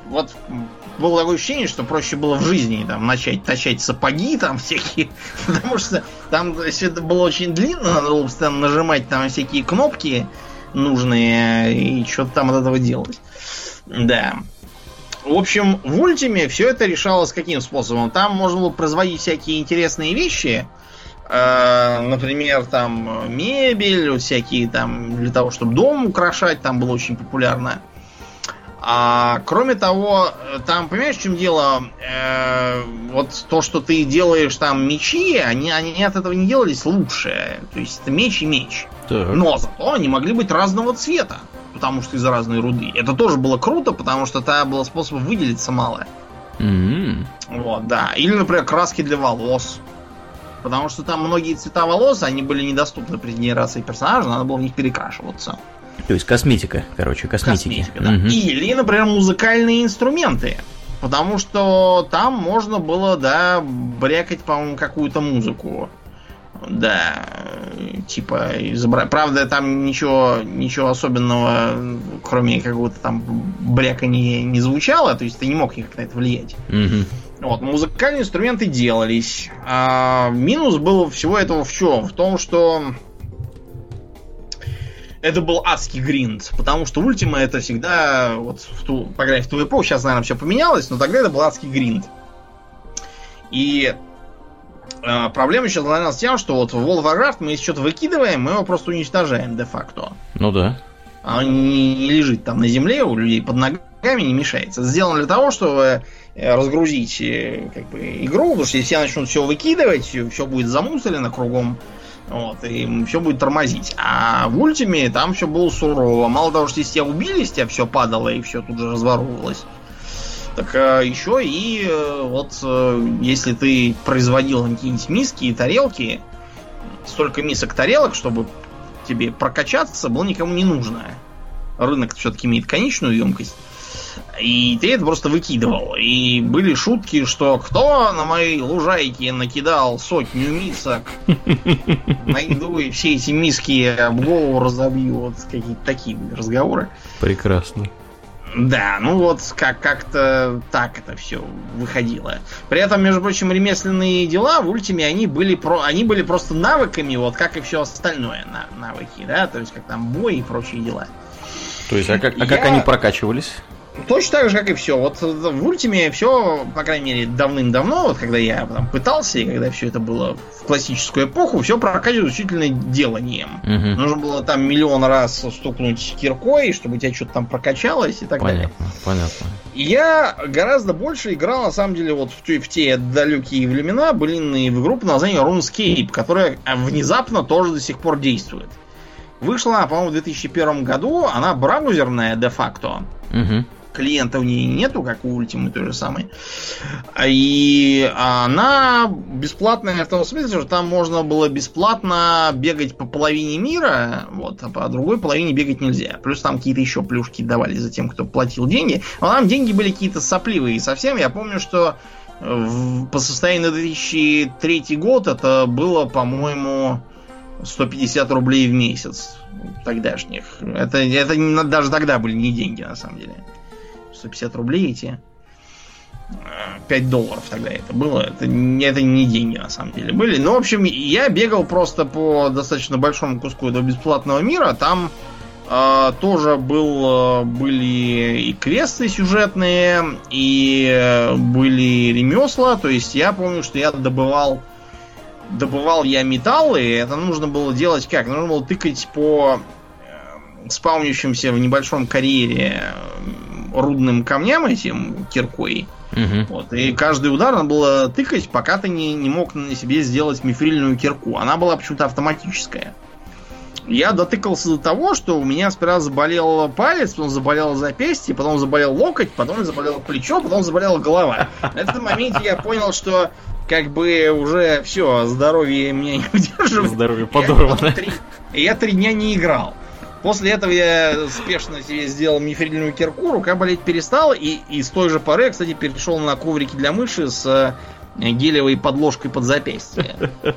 Speaker 2: Вот было такое ощущение, что проще было в жизни там начать точать сапоги там всякие, потому что там все это было очень длинно, надо было постоянно нажимать там всякие кнопки нужные и что-то там от этого делать. Да. В общем, в ультиме все это решалось каким способом? Там можно было производить всякие интересные вещи, Э, например, там мебель, вот всякие там для того, чтобы дом украшать, там было очень популярно. А кроме того, там, понимаешь, в чем дело? Э, вот то, что ты делаешь там мечи, они, они от этого не делались лучше. То есть это меч и меч.
Speaker 1: Так.
Speaker 2: Но зато они могли быть разного цвета, потому что из разной руды. Это тоже было круто, потому что тогда было способов выделиться мало.
Speaker 1: М.
Speaker 2: Вот, да. Или, например, краски для волос. Потому что там многие цвета волос, они были недоступны при генерации персонажа, надо было в них перекрашиваться.
Speaker 1: То есть косметика, короче, косметики.
Speaker 2: Косметика, да.
Speaker 1: Мгм.
Speaker 2: Или, например, музыкальные инструменты. Потому что там можно было, да, брякать, по-моему, какую-то музыку. Да, типа изобра- Правда, там ничего, ничего особенного, кроме какого-то там брякания, не звучало, то есть ты не мог никак на это влиять.
Speaker 1: Мгм.
Speaker 2: Вот, музыкальные инструменты делались. А, минус был всего этого в чем? В том, что это был адский гринд, потому что Ультима это всегда, вот в ту, по крайней мере, в ту эпоху, сейчас, наверное, все поменялось, но тогда это был адский гринд. И проблема сейчас началась с тем, что вот в Warcraft мы если что-то выкидываем, мы его просто уничтожаем де-факто.
Speaker 1: Ну да.
Speaker 2: А Он не, лежит там на земле у людей под ногами, не мешается. Сделано для того, чтобы э, разгрузить э, как бы, игру, потому что если все начнут все выкидывать, все будет замусорено кругом, вот, и все будет тормозить. А в ультиме там все было сурово. Мало того, что если тебя убили, с тебя все падало и все тут же разворовывалось. Так э, еще и э, вот э, если ты производил какие-нибудь миски и тарелки, столько мисок тарелок, чтобы тебе прокачаться, было никому не нужно. Рынок все-таки имеет конечную емкость. И ты это просто выкидывал. И были шутки, что кто на моей лужайке накидал сотню мисок, найду и все эти миски об голову разобью. Вот какие-то такие разговоры.
Speaker 1: Прекрасно.
Speaker 2: Да, ну вот как- как-то так это все выходило. При этом, между прочим, ремесленные дела в ультиме они были, про, они были просто навыками, вот как и все остальное на, навыки, да, то есть как там бой и прочие дела.
Speaker 1: То есть, а как, а как
Speaker 2: Я-
Speaker 1: они прокачивались?
Speaker 2: Точно так же, как и все. Вот в ультиме все, по крайней мере, давным-давно, вот когда я там пытался, и когда все это было в классическую эпоху, все прокачивалось исключительно деланием.
Speaker 1: Мгм.
Speaker 2: Нужно было там миллион раз стукнуть киркой, чтобы у тебя что-то там прокачалось и так далее.
Speaker 1: Понятно, понятно.
Speaker 2: Я гораздо больше играл, на самом деле, вот в те, в те далекие времена, блинные в игру под названием RuneScape, которая а, внезапно тоже до сих пор действует. Вышла по-моему, в 2001 году, она браузерная де-факто.
Speaker 1: Мгм.
Speaker 2: Клиента у нее нету, как у Ultimate той же самой. И она бесплатная в том смысле, что там можно было бесплатно бегать по половине мира, вот, а по другой половине бегать нельзя. Плюс там какие-то еще плюшки давали за тем, кто платил деньги. Но там деньги были какие-то сопливые совсем. Я помню, что в- по состоянию на 2003 год это было, по-моему, 150 рублей в месяц. тогдашних. Это, это даже тогда были не деньги, на самом деле. 150 рублей эти. э, 5 долларов тогда это было. Это, не- это не деньги, на самом деле, были. Ну, в общем, я бегал просто по достаточно большому куску этого бесплатного мира. Там э, тоже был, э, были и квесты сюжетные, и э, были ремесла. То есть я помню, что я добывал добывал я металл, и это нужно было делать как? Нужно было тыкать по спавнящимся в небольшом карьере рудным камням этим киркой.
Speaker 1: Мгм.
Speaker 2: Вот, и каждый удар надо было тыкать, пока ты не, не мог на себе сделать мифрильную кирку. Она была почему-то автоматическая. Я дотыкался до того, что у меня сперва заболел палец, потом заболело запястье, потом заболел локоть, потом заболело плечо, потом заболела голова. На этом моменте я понял, что как бы уже все, здоровье меня не удерживает.
Speaker 1: Здоровье подорвано.
Speaker 2: три- Я три дня не играл. После этого я спешно себе сделал мифрильную кирку, рука болеть перестала, и, и с той же поры, кстати, перешел на коврики для мыши с э, гелевой подложкой под запястье.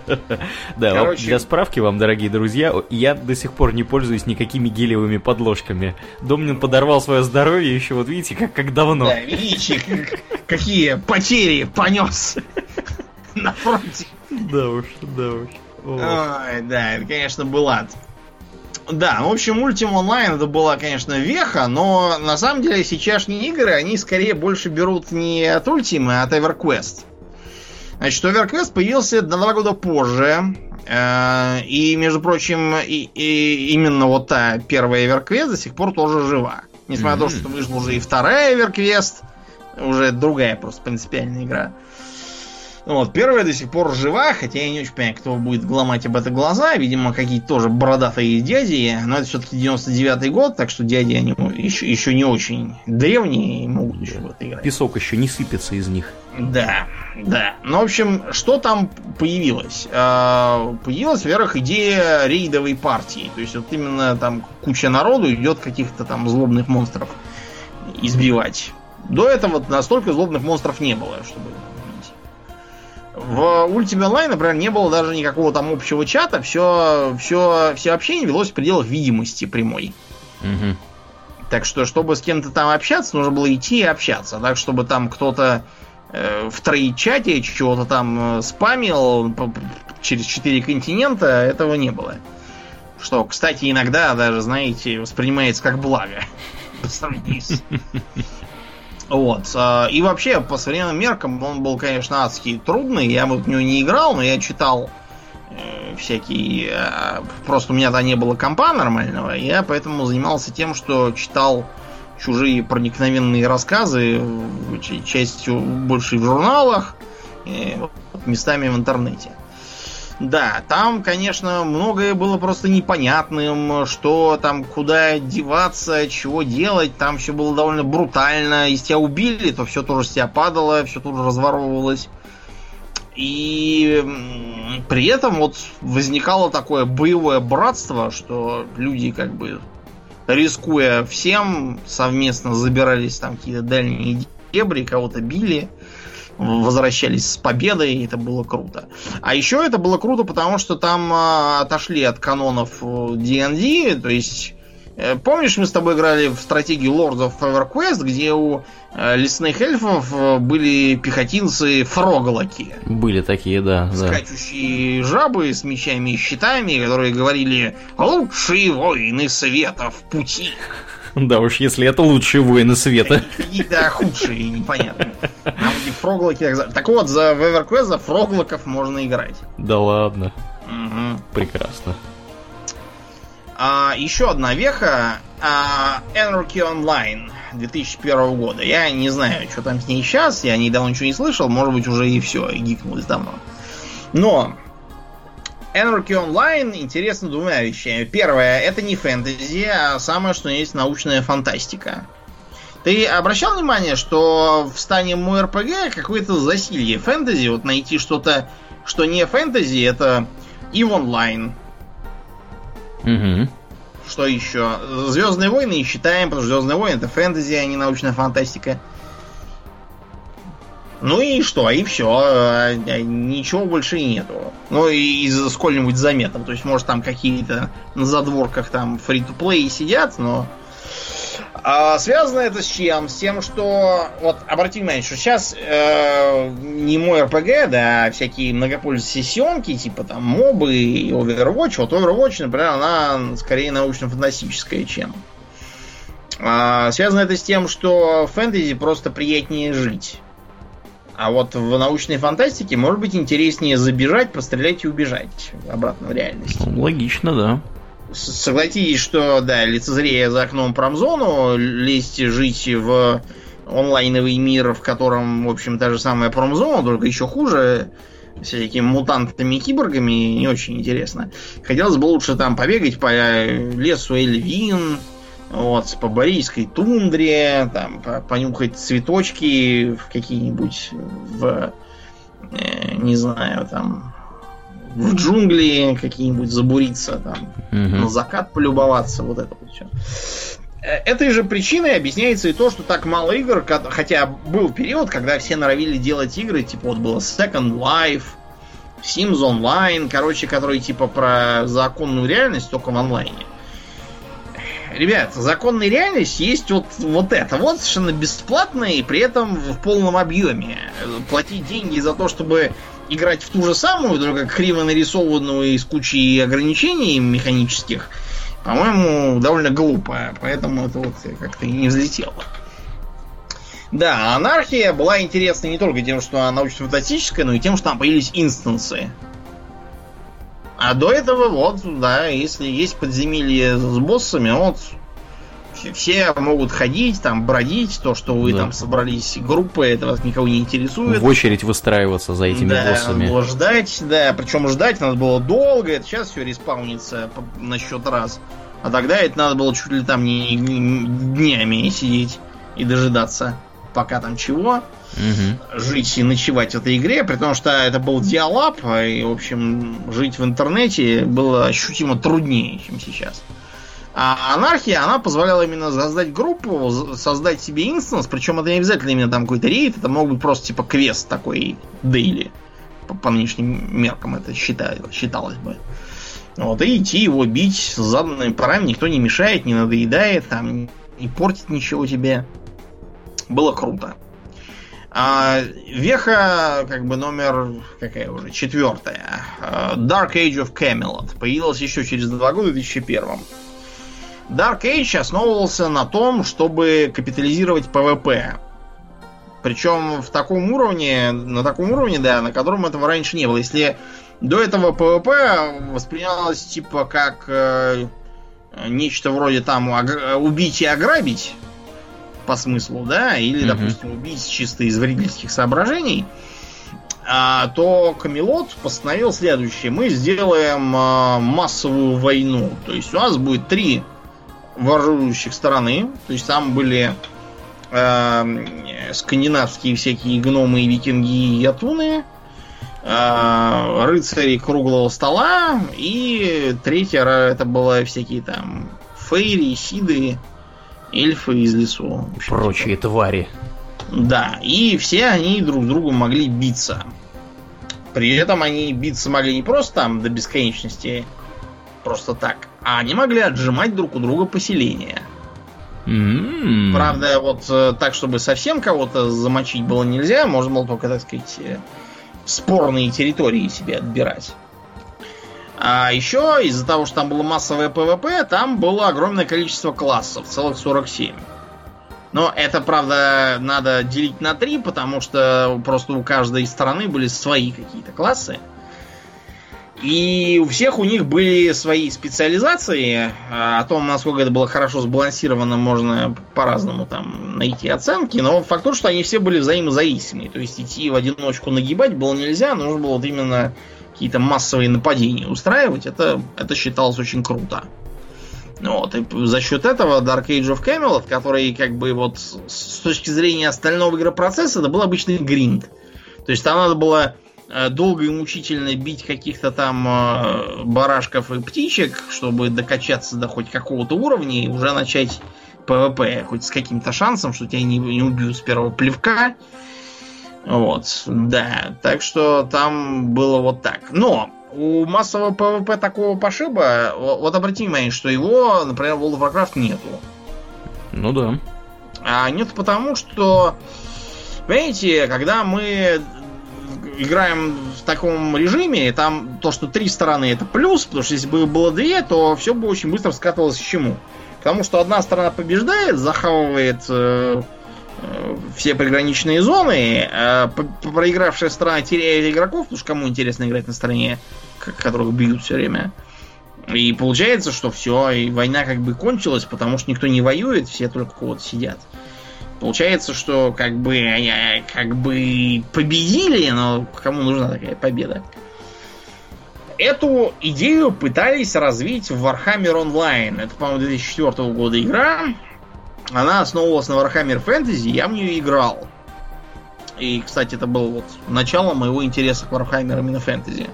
Speaker 1: Да,
Speaker 2: Короче-
Speaker 1: для справки вам, дорогие друзья, я до сих пор не пользуюсь никакими гелевыми подложками. Домнин подорвал свое здоровье еще, вот видите, как, как давно.
Speaker 2: Да, видите, как- какие потери понес на фронте.
Speaker 1: Да уж, да уж.
Speaker 2: Ой, да, это, конечно, был ад. Да, в общем, Ultima Online это была, конечно, веха, но на самом деле сейчасшние игры, они скорее больше берут не от Ultima, а от EverQuest. Значит, EverQuest появился на два года позже. э, И, между прочим, и, и именно вот та первая EverQuest до сих пор тоже жива. Несмотря на то, что вышла уже и вторая EverQuest, уже другая просто принципиальная игра. Вот, первая до сих пор жива, хотя я не очень понимаю, кто будет гломать об это глаза. Видимо, какие-то тоже бородатые дяди. Но это все-таки 99-й год, так что дяди они еще, еще не очень древние и могут еще в это играть.
Speaker 1: Песок еще не сыпется из них.
Speaker 2: Да, да. Ну, в общем, что там появилось? А, Появилась, во-первых, идея рейдовой партии. То есть вот именно там куча народу идет каких-то там злобных монстров избивать. До этого настолько злобных монстров не было, чтобы. В Ultimate Online, например, не было даже никакого там общего чата, все, все, все общение велось в пределах видимости прямой.
Speaker 1: Мгм.
Speaker 2: Так что, чтобы с кем-то там общаться, нужно было идти и общаться. Так, чтобы там кто-то э, в трейд-чате чего-то там э, спамил через четыре континента, этого не было. Что, кстати, иногда даже, знаете, воспринимается как благо. По сравнению с- Вот. а, И вообще, по современным меркам, он был, конечно, адский трудный. Я вот в него не играл, но я читал э, всякие... э, Просто у меня тогда не было компа нормального, я поэтому занимался тем, что читал чужие проникновенные рассказы, частью больше в журналах, э, местами в интернете. Да, там, конечно, многое было просто непонятным, что там, куда деваться, чего делать, там все было довольно брутально. Если тебя убили, то все тоже с тебя падало, все тоже разворовывалось. И при этом вот возникало такое боевое братство, что люди как бы рискуя всем, совместно забирались там какие-то дальние дебри, кого-то били, возвращались с победой, и это было круто. А еще это было круто, потому что там а, отошли от канонов э, D&D, то есть э, Помнишь, мы с тобой играли в стратегию Lords of EverQuest, где у э, лесных эльфов э, были пехотинцы фроголоки?
Speaker 1: Были такие, да, да.
Speaker 2: скачущие жабы с мечами и щитами, которые говорили «Лучшие воины света в пути».
Speaker 1: Да уж, если это лучшие воины света.
Speaker 2: Какие-то худшие, непонятные. А вот эти фроглоки... так вот, за в EverQuest за фроглоков можно играть.
Speaker 1: Да ладно,
Speaker 2: Мгм.
Speaker 1: прекрасно.
Speaker 2: А, еще одна веха. а, Anarchy Online 2001 года. Я не знаю, что там с ней сейчас. Я недавно ничего не слышал. Может быть, уже и все. И гикнулось давно. Но Anarchy Online интересно двумя вещами. Первое, это не фэнтези, а самое, что есть научная фантастика. Ты обращал внимание, что в стане мой РПГ какое-то засилье фэнтези, вот найти что-то, что не фэнтези, это и в онлайн.
Speaker 1: Угу.
Speaker 2: Что еще? Звездные войны считаем, потому что Звездные войны это фэнтези, а не научная фантастика. Ну и что, и все, ничего больше и нету. Ну и из сколь-нибудь заметно. То есть, может, там какие-то на задворках там фри-то-плей сидят, но а связано это с чем? С тем, что вот обрати внимание, что сейчас э, не мой РПГ, да, а всякие многопользовательские типа там мобы и Overwatch. Вот Overwatch, например, она скорее научно-фантастическая, чем. А, связано это с тем, что в фэнтези просто приятнее жить. А вот в научной фантастике может быть интереснее забежать, пострелять и убежать обратно в реальность.
Speaker 1: Ну, логично, да
Speaker 2: согласитесь, что, да, лицезрея за окном промзону, лезть жить в онлайновый мир, в котором, в общем, та же самая промзона, только еще хуже, всякими мутантами киборгами, не очень интересно. Хотелось бы лучше там побегать по лесу Эльвин, вот, по Борийской тундре, там, понюхать цветочки в какие-нибудь, в, э, не знаю, там, в джунгли какие-нибудь забуриться, там, угу. на закат полюбоваться, вот это вот все. Э, этой же причиной объясняется и то, что так мало игр, хотя был период, когда все норовили делать игры, типа вот было Second Life, Sims Online, короче, которые типа про законную реальность, только в онлайне. Ребят, законная реальность есть вот, вот это. Вот совершенно бесплатно и при этом в полном объеме. Платить деньги за то, чтобы играть в ту же самую, только криво нарисованную и с кучей ограничений механических, по-моему, довольно глупо. Поэтому это вот как-то и не взлетело. Да, анархия была интересна не только тем, что она научно-фантастическая, но и тем, что там появились инстансы. А до этого, вот, да, если есть подземелье с боссами, вот все могут ходить, там, бродить, то, что вы да. там собрались группы, это вас никого не интересует.
Speaker 1: В очередь выстраиваться за этими
Speaker 2: да,
Speaker 1: боссами.
Speaker 2: Было ждать, да, причем ждать надо было долго, это сейчас все респаунится на счет раз. А тогда это надо было чуть ли там не днями сидеть и дожидаться, пока там чего. Угу. Жить и ночевать в этой игре, потому что это был диалап, и, в общем, жить в интернете было ощутимо труднее, чем сейчас. А анархия, она позволяла именно создать группу, создать себе инстанс, причем это не обязательно именно там какой-то рейд, это мог быть просто типа квест такой дейли. По, по нынешним меркам это считалось, считалось бы. Вот, и идти его бить с заданными парами, никто не мешает, не надоедает, там, не портит ничего тебе. Было круто. А, веха, как бы номер, какая уже, четвертая. А, Dark Age of Camelot. Появилась еще через два года, в 2001. Dark Age основывался на том, чтобы капитализировать ПВП. Причем в таком уровне, на таком уровне, да, на котором этого раньше не было. Если до этого ПВП воспринималось типа как э, нечто вроде там убить и ограбить по смыслу, да, или, mm-hmm. допустим, убить чисто из вредительских соображений, а, то Камелот постановил следующее. Мы сделаем а, массовую войну. То есть у нас будет три вооружающих стороны. То есть там были э, скандинавские всякие гномы викинги и атуны, э, рыцари круглого стола, и третья это была всякие там фейри, сиды, эльфы из лесу.
Speaker 1: Прочие твари.
Speaker 2: Да, и все они друг с другом могли биться. При этом они биться могли не просто там до бесконечности, просто так, а они могли отжимать друг у друга поселения. Mm-hmm. Правда, вот э, так, чтобы совсем кого-то замочить было нельзя, можно было только, так сказать, э, спорные территории себе отбирать. А еще из-за того, что там было массовое ПВП, там было огромное количество классов, целых 47. Но это, правда, надо делить на три, потому что просто у каждой страны были свои какие-то классы. И у всех у них были свои специализации. О том, насколько это было хорошо сбалансировано, можно по-разному там найти оценки. Но факт тот, что они все были взаимозависимы. То есть идти в одиночку нагибать было нельзя. Нужно было вот именно какие-то массовые нападения устраивать. Это, это считалось очень круто. Вот, и за счет этого Dark Age of Camelot, который как бы вот с точки зрения остального игропроцесса, это был обычный гринд. То есть там надо было Э, долго и мучительно бить каких-то там э, барашков и птичек, чтобы докачаться до хоть какого-то уровня и уже начать ПВП, хоть с каким-то шансом, что тебя не, не убьют с первого плевка. Вот, да. Так что там было вот так. Но у массового ПВП такого пошиба, вот обрати внимание, что его, например, в World of Warcraft нету.
Speaker 1: Ну да.
Speaker 2: А нет потому, что, понимаете, когда мы играем в таком режиме, там то, что три стороны это плюс, потому что если бы было две, то все бы очень быстро скатывалось к чему. Потому что одна сторона побеждает, захапывает э, все приграничные зоны, а проигравшая сторона теряет игроков, потому что кому интересно играть на стороне, которых бьют все время. И получается, что все, и война как бы кончилась, потому что никто не воюет, все только вот сидят. Получается, что как бы, э, как бы победили, но кому нужна такая победа? Эту идею пытались развить в Warhammer Online. Это, по-моему, 2004 года игра. Она основывалась на Warhammer Fantasy, я в нее играл. И, кстати, это было вот начало моего интереса к Warhammer именно фэнтези.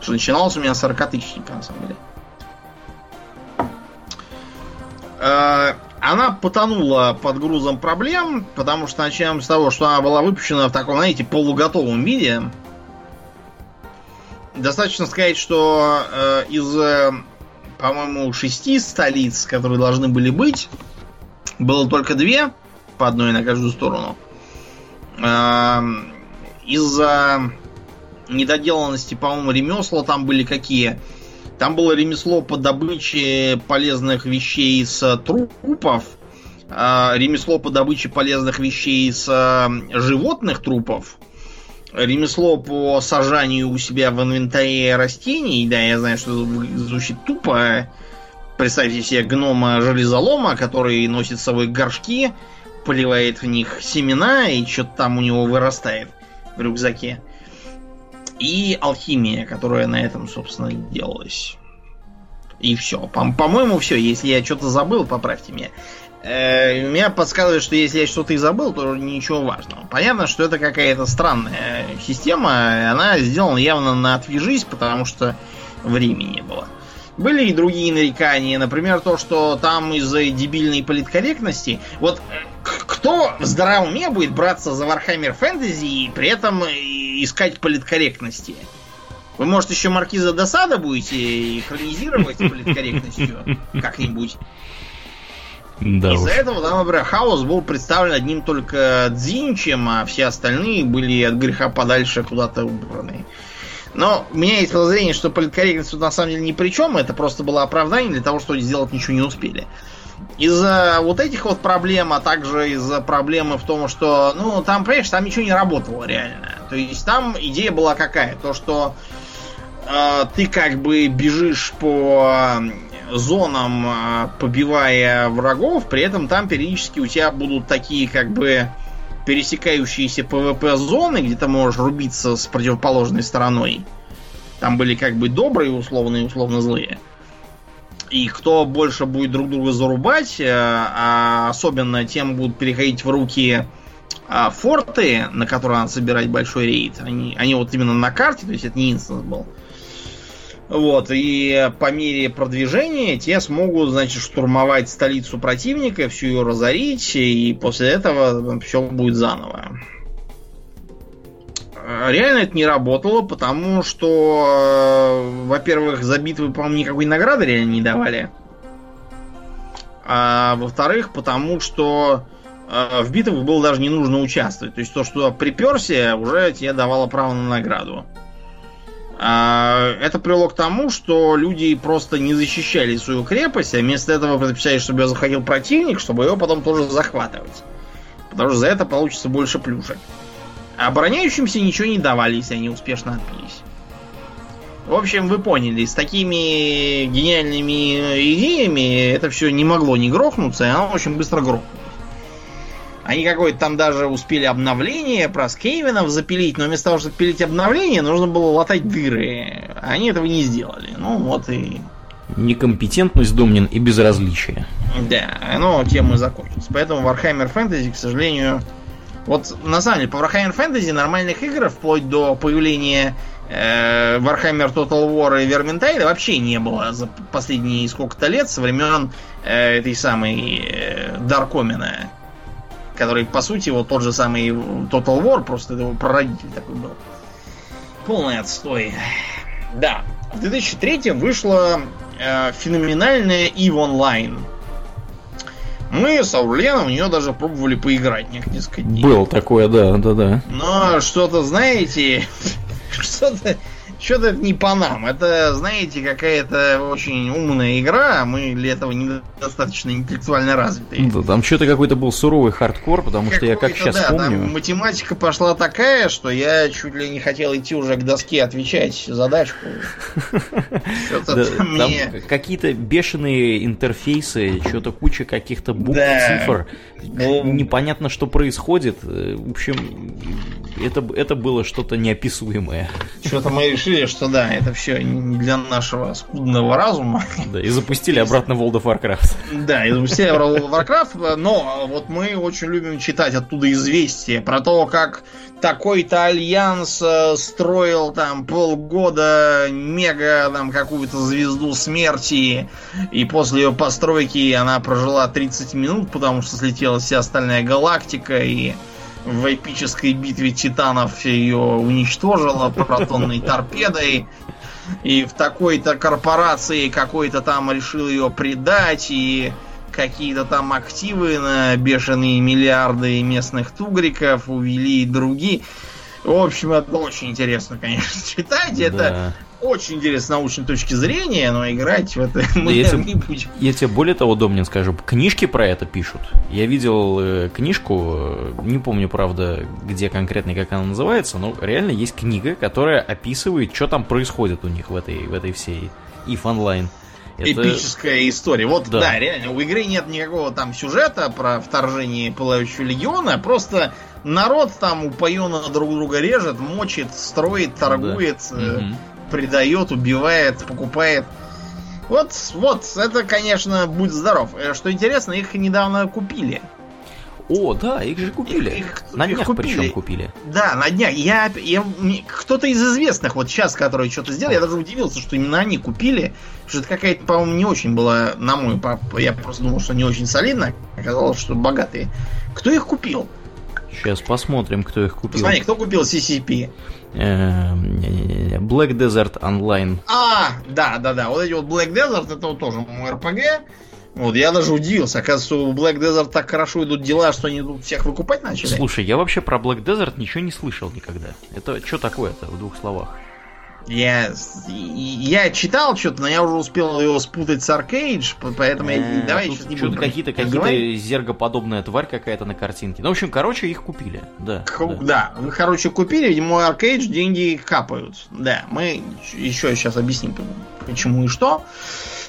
Speaker 2: Что начиналось у меня с 40 тысячника, на самом деле. Э, она потонула под грузом проблем, потому что начинаем с того, что она была выпущена в таком, знаете, полуготовом виде. Достаточно сказать, что э, из, э, по-моему, шести столиц, которые должны были быть, было только две, по одной на каждую сторону. Э, из-за недоделанности, по-моему, ремесла там были какие? Там было ремесло по добыче полезных вещей с трупов, а, ремесло по добыче полезных вещей с а, животных трупов, ремесло по сажанию у себя в инвентаре растений. Да, я знаю, что звучит тупо. Представьте себе гнома железолома, который носит с собой горшки, поливает в них семена, и что-то там у него вырастает в рюкзаке и алхимия, которая на этом, собственно, делалась. И все. По- по-моему, все. Если я что-то забыл, поправьте меня. Э, меня подсказывает, что если я что-то и забыл, то ничего важного. Понятно, что это какая-то странная система. Она сделана явно на отвяжись, потому что времени не было. Были и другие нарекания, например, то, что там из-за дебильной политкорректности. Вот э, кто в здравом уме будет браться за Warhammer Fantasy и при этом искать политкорректности? Вы, может, еще Маркиза Досада будете экранизировать политкорректностью как-нибудь? Да Из-за этого там, например, Хаос был представлен одним только Дзинчем, а все остальные были от греха подальше куда-то убраны. Но у меня есть подозрение, что политкорректность тут на самом деле ни при чем. Это просто было оправдание для того, чтобы сделать ничего не успели. Из-за вот этих вот проблем, а также из-за проблемы в том, что, ну, там, понимаешь, там ничего не работало реально. То есть там идея была какая? То, что э, ты как бы бежишь по зонам, э, побивая врагов, при этом там периодически у тебя будут такие как бы пересекающиеся PvP-зоны, где ты можешь рубиться с противоположной стороной. Там были как бы добрые условно и условно злые. И кто больше будет друг друга зарубать, э, а особенно тем будут переходить в руки а, форты, на которые надо собирать большой рейд. Они, они вот именно на карте, то есть это не инстанс был. Вот, и по мере продвижения те смогут, значит, штурмовать столицу противника, всю ее разорить, и после этого все будет заново. Реально это не работало, потому что, э, во-первых, за битвы, по-моему, никакой награды реально не давали. А во-вторых, потому что э, в битвах было даже не нужно участвовать. То есть то, что приперся, уже тебе давало право на награду. А, это привело к тому, что люди просто не защищали свою крепость, а вместо этого предпочитали, чтобы ее заходил противник, чтобы ее потом тоже захватывать. Потому что за это получится больше плюшек. А обороняющимся ничего не давали, если они успешно отбились. В общем, вы поняли, с такими гениальными идеями это все не могло не грохнуться, и оно очень быстро грохнулось. Они какое-то там даже успели обновление про скейвенов запилить, но вместо того, чтобы пилить обновление, нужно было латать дыры. Они этого не сделали. Ну вот и...
Speaker 1: Некомпетентность, Домнин, и безразличие.
Speaker 2: Да, ну, тем и закончилось. Поэтому Warhammer Fantasy, к сожалению... Вот, на самом деле, по Warhammer Fantasy нормальных игр, вплоть до появления э, Warhammer Total War и Vermintide вообще не было за последние сколько-то лет, со времен э, этой самой э, Даркомина. Который, по сути, вот тот же самый Total War, просто его прародитель такой был. Полный отстой. Да, в 2003 вышла э, феноменальная EVE Online. Мы с Аурленом в нее даже пробовали поиграть несколько дней.
Speaker 1: Был такое, да, да, да.
Speaker 2: Но что-то, знаете, что-то что-то не по нам. Это, знаете, какая-то очень умная игра, а мы для этого недостаточно интеллектуально развитые.
Speaker 1: Да, там что-то какой-то был суровый хардкор, потому что я как сейчас
Speaker 2: да,
Speaker 1: помню...
Speaker 2: Там математика пошла такая, что я чуть ли не хотел идти уже к доске отвечать задачку.
Speaker 1: Какие-то бешеные интерфейсы, что-то куча каких-то букв, цифр. Ну, непонятно, что происходит. В общем, это было что-то неописуемое.
Speaker 2: Что-то мы решили, что да, это все не для нашего скудного разума.
Speaker 1: Да, и запустили обратно World of Warcraft.
Speaker 2: Да, и запустили World of Warcraft, но вот мы очень любим читать оттуда известия про то, как такой-то альянс э, строил там полгода мега там какую-то звезду смерти, и после ее постройки она прожила 30 минут, потому что слетела вся остальная галактика, и в эпической битве титанов ее уничтожила протонной торпедой. И в такой-то корпорации какой-то там решил ее предать, и какие-то там активы на бешеные миллиарды местных тугриков увели и другие. В общем, это очень интересно, конечно, читать. Это да очень интересно с научной точки зрения, но играть в это мы
Speaker 1: я не тебе, будем. Я тебе более того, Домнин, скажу, книжки про это пишут. Я видел э, книжку, э, не помню, правда, где конкретно и как она называется, но реально есть книга, которая описывает, что там происходит у них в этой, в этой всей if онлайн.
Speaker 2: Это... Эпическая история. Вот, да. да, реально, у игры нет никакого там сюжета про вторжение Пылающего Легиона, просто народ там упоенно друг друга режет, мочит, строит, торгует. Да. Угу предает, убивает, покупает. Вот, вот, это, конечно, будь здоров. Э, что интересно, их недавно купили.
Speaker 1: О, да, их же купили. Их, их, на днях купили. причем купили.
Speaker 2: Да, на днях. Я, я, кто-то из известных, вот сейчас, который что-то сделал, я даже удивился, что именно они купили. Что это какая-то, по-моему, не очень была, на мой. Я просто думал, что не очень солидно. Оказалось, что богатые. Кто их купил?
Speaker 1: Сейчас посмотрим, кто их купил.
Speaker 2: Посмотри, кто купил CCP?
Speaker 1: Эм, Black Desert Online.
Speaker 2: А, да, да, да. Вот эти вот Black Desert, это вот тоже мой РПГ. Вот, я даже удивился. Оказывается, у Black Desert так хорошо идут дела, что они тут всех выкупать начали.
Speaker 1: Слушай, я вообще про Black Desert ничего не слышал никогда. Это что такое-то в двух словах?
Speaker 2: Я, я читал что-то, но я уже успел его спутать с Arcade, поэтому я,
Speaker 1: э, давай сейчас не буду. Какие-то какие зергоподобная тварь какая-то на картинке. Ну, в общем, короче, их купили. Да.
Speaker 2: Да. да, короче, купили, видимо, Arcade деньги капают. Да, мы еще сейчас объясним, почему и что.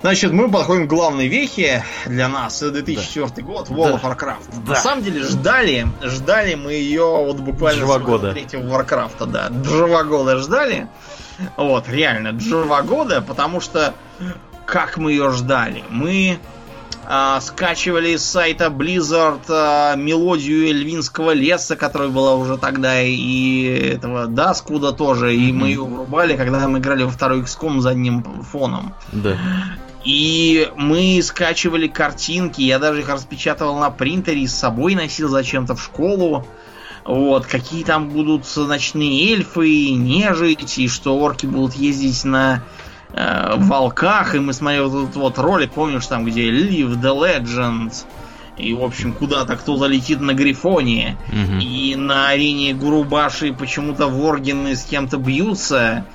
Speaker 2: Значит, мы подходим к главной вехе для нас. 2004 да. год, World да. of Warcraft. Да. На самом деле ждали, ждали мы ее вот буквально
Speaker 1: Два года.
Speaker 2: третьего Warcraft, да. Два года ждали. Вот, реально, два года, потому что как мы ее ждали? Мы а, скачивали из сайта Blizzard а, мелодию Эльвинского леса, которая была уже тогда, и этого Даскуда тоже, и мы ее врубали, когда мы играли во второй XCOM задним фоном.
Speaker 1: Да.
Speaker 2: И мы скачивали картинки, я даже их распечатывал на принтере и с собой носил зачем-то в школу. Вот, какие там будут ночные эльфы, нежить, и что орки будут ездить на э, волках. И мы смотрели вот этот вот ролик, помнишь, там, где Live the Legend. И, в общем, куда-то кто-то летит на Грифоне. Угу. И на арене Гурубаши почему-то воргины с кем-то бьются.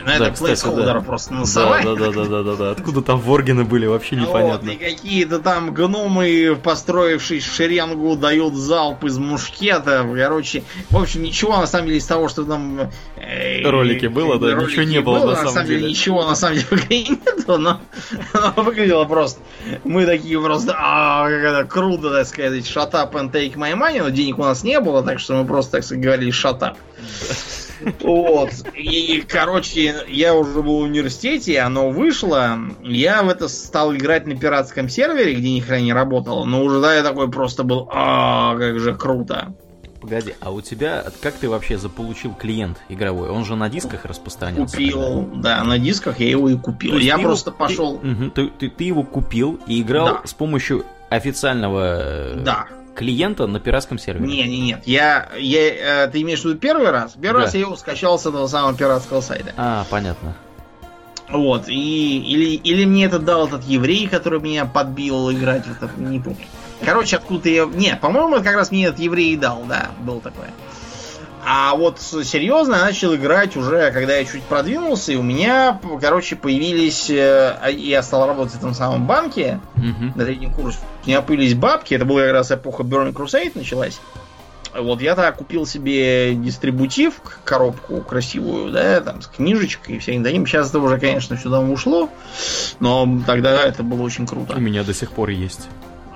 Speaker 1: Ну, да, это плейсхолдер да. просто насовали. Да, да, да, да, да, да. Откуда там воргины были, вообще непонятно.
Speaker 2: Вот, и какие-то там гномы, построившись в шеренгу, дают залп из мушкета. Короче, в общем, ничего на самом деле из того, что там...
Speaker 1: Э, ролики было, да? Ничего не было, было на, самом деле. деле.
Speaker 2: Ничего на самом деле нету, но оно выглядело просто... Мы такие просто... А, как это круто, так сказать, shut up and take my money, но денег у нас не было, так что мы просто, так сказать, говорили shut up. Вот. И, короче, я уже был в университете, оно вышло. Я в это стал играть на пиратском сервере, где ни хрена не работало. Но уже да, я такой просто был, а как же круто.
Speaker 1: Погоди, а у тебя, как ты вообще заполучил клиент игровой? Он же на дисках распространялся.
Speaker 2: Купил, когда? да, на дисках я его и купил. Я просто
Speaker 1: его,
Speaker 2: пошел...
Speaker 1: Ты, угу, ты, ты, ты его купил и играл да. с помощью официального
Speaker 2: да
Speaker 1: клиента на пиратском сервере.
Speaker 2: Не, не, нет. Я, я, э, ты имеешь в виду первый раз? Первый
Speaker 1: Да.
Speaker 2: раз я его скачал с этого самого пиратского сайта.
Speaker 1: А, понятно.
Speaker 2: Вот, и или, или мне это дал этот еврей, который меня подбил играть в это, не помню. Короче, откуда я... Не, по-моему, это как раз мне этот еврей и дал, да, был такое. А вот серьезно я начал играть уже, когда я чуть продвинулся, и у меня, короче, появились... э, Я стал работать в этом самом банке
Speaker 1: Мгм.
Speaker 2: на третьем курсе. У меня появились бабки, это была как раз эпоха Burning Crusade началась. Вот я тогда купил себе дистрибутив, коробку красивую, да, там с книжечкой и всяким таким. Сейчас это уже, конечно, давно ушло, но тогда это было очень круто.
Speaker 1: У меня до сих пор есть.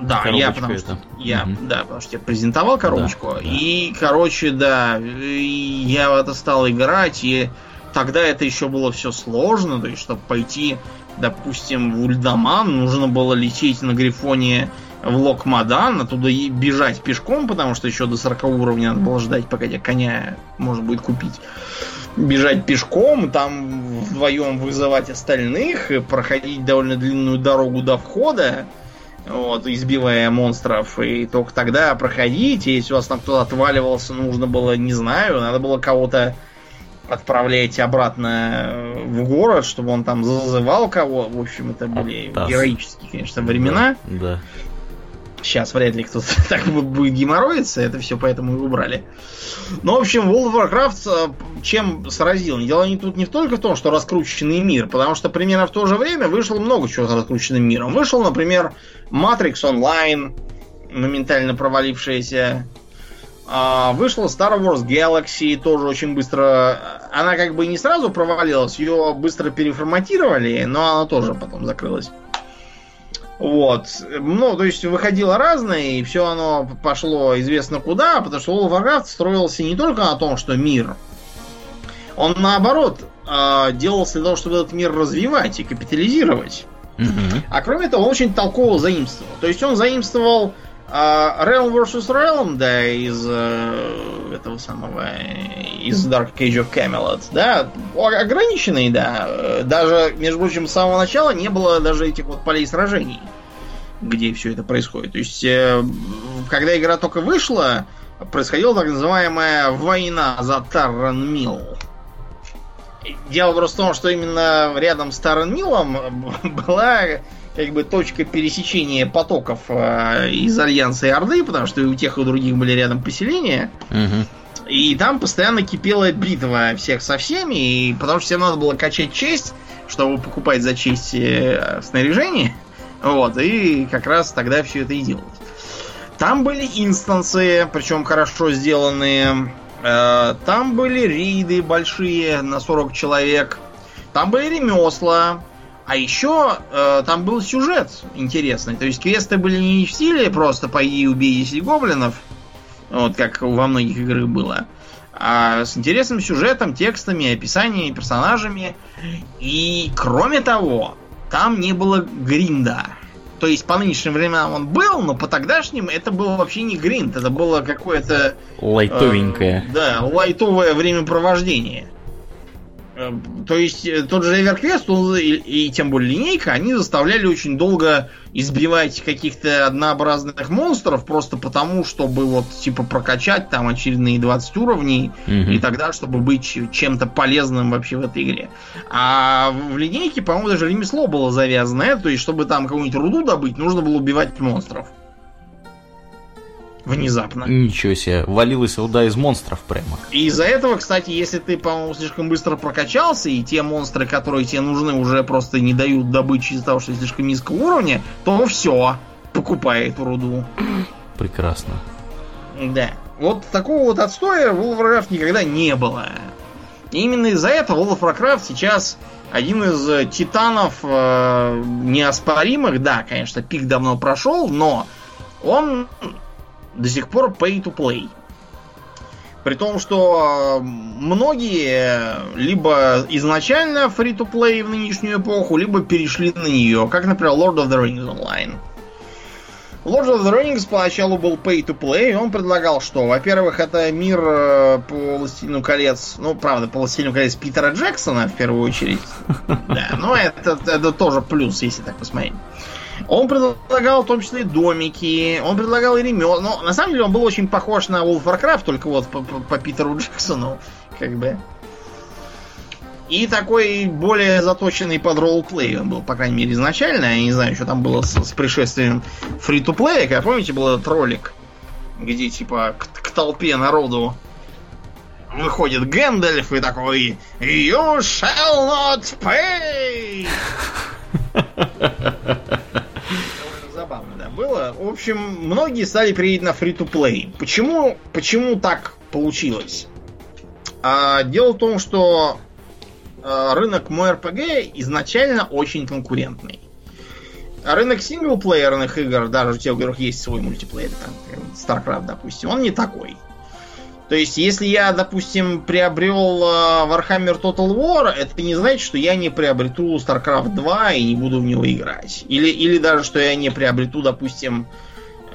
Speaker 2: Да,
Speaker 1: Коробочка
Speaker 2: я потому что
Speaker 1: эта.
Speaker 2: я,
Speaker 1: Мгм.
Speaker 2: да, потому что я презентовал коробочку.
Speaker 1: Да, да.
Speaker 2: И, короче, да, я в это стал играть, и тогда это еще было все сложно, то есть, чтобы пойти, допустим, в Ульдаман, нужно было лететь на Грифоне в Локмадан, оттуда и бежать пешком, потому что еще до 40 уровня надо было ждать, пока тебе коня можно будет купить. Бежать пешком, там вдвоем вызывать остальных, проходить довольно длинную дорогу до входа, вот, избивая монстров, и только тогда проходить, если у вас там кто-то отваливался, нужно было, не знаю, надо было кого-то отправлять обратно в город, чтобы он там зазывал кого. В общем, это были
Speaker 1: Оттас.
Speaker 2: героические, конечно, времена.
Speaker 1: Да.
Speaker 2: Сейчас вряд ли кто-то так бу- будет геморроиться, это все поэтому и убрали. Ну, в общем, World of Warcraft э, чем сразил? Дело не тут не только в том, что раскрученный мир, потому что примерно в то же время вышло много чего с раскрученным миром. Вышел, например, Matrix Online, моментально провалившаяся. А, Вышла Star Wars Galaxy, тоже очень быстро. Она как бы не сразу провалилась, ее быстро переформатировали, но она тоже потом закрылась. Вот. Ну, то есть выходило разное, и все оно пошло известно куда, потому что World of Warcraft строился не только на том, что мир. Он наоборот э, делался для того, чтобы этот мир развивать и капитализировать.
Speaker 1: Мгм.
Speaker 2: А кроме того, он очень толково заимствовал. То есть он заимствовал э, Realm vs. Realm, да, из э, этого самого, из Dark Age of Camelot, да, ограниченный, да. Даже, между прочим, с самого начала не было даже этих вот полей сражений, где все это происходит. То есть, э, когда игра только вышла, происходила так называемая война за Тарранмил. Дело просто в том, что именно рядом с Тарранмилом была как бы точка пересечения потоков э, из Альянса и Орды, потому что и у тех, и у других были рядом поселения.
Speaker 1: Мгм.
Speaker 2: И там постоянно кипела битва всех со всеми, и потому что всем надо было качать честь, чтобы покупать за честь э, снаряжение. Вот, и как раз тогда все это и делалось. Там были инстансы, причем хорошо сделанные. Э, Там были рейды большие на 40 человек. Там были ремесла. А еще э, там был сюжет интересный. То есть квесты были не в стиле просто пойди и убей 10 гоблинов. Вот как во многих играх было. А с интересным сюжетом, текстами, описаниями, персонажами. И кроме того, там не было гринда. То есть по нынешним временам он был, но по тогдашним это был вообще не гринд. Это было какое-то...
Speaker 1: Лайтовенькая.
Speaker 2: Э, да, лайтовое времяпровождение. Э, То есть э, тот же Эверквест он, и, и тем более линейка, они заставляли очень долго избивать каких-то однообразных монстров просто потому, чтобы вот типа прокачать там очередные 20 уровней
Speaker 1: Мгм.
Speaker 2: и тогда, чтобы быть чем-то полезным вообще в этой игре. А в линейке, по-моему, даже ремесло было завязанное, то есть, чтобы там какую-нибудь руду добыть, нужно было убивать монстров. Внезапно.
Speaker 1: Ничего себе, валилась руда из монстров прямо.
Speaker 2: И из-за этого, кстати, если ты, по-моему, слишком быстро прокачался, и те монстры, которые тебе нужны, уже просто не дают добычи из-за того, что слишком низкого уровня, то все, покупай эту руду.
Speaker 1: Прекрасно.
Speaker 2: Да. Вот такого вот отстоя в World of Warcraft никогда не было. И именно из-за этого World of Warcraft сейчас один из э, титанов э, неоспоримых. Да, конечно, пик давно прошел, но он до сих пор pay to play. При том, что э, многие либо изначально free to play в нынешнюю эпоху, либо перешли на нее, как, например, Lord of the Rings Online. Lord of the Rings поначалу был pay to play, и он предлагал что? Во-первых, это мир э, по Властелину колец, ну, правда, по Властелину колец Питера Джексона, в первую очередь. Да, но это, это тоже плюс, если так посмотреть. Он предлагал в том числе и домики, он предлагал и ремесла. Но на самом деле он был очень похож на World of Warcraft, только вот по, по, по Питеру Джексону, как бы. И такой более заточенный под роллплей он был, по крайней мере, изначально. Я не знаю, что там было с, с пришествием фри-то-плея. Как помните, был этот ролик, где типа к, к толпе народу выходит Гэндальф и такой You shall not pay! Забавно, да, было. В общем, многие стали переходить на free-to-play. Почему, почему так получилось? А, дело в том, что а, рынок MMORPG изначально очень конкурентный. Рынок синглплеерных игр, даже те, у которых есть свой мультиплеер, там, StarCraft, допустим, он не такой. То есть, если я, допустим, приобрел uh, Warhammer Total War, это не значит, что я не приобрету StarCraft 2 и не буду в него играть. Или, или даже, что я не приобрету, допустим,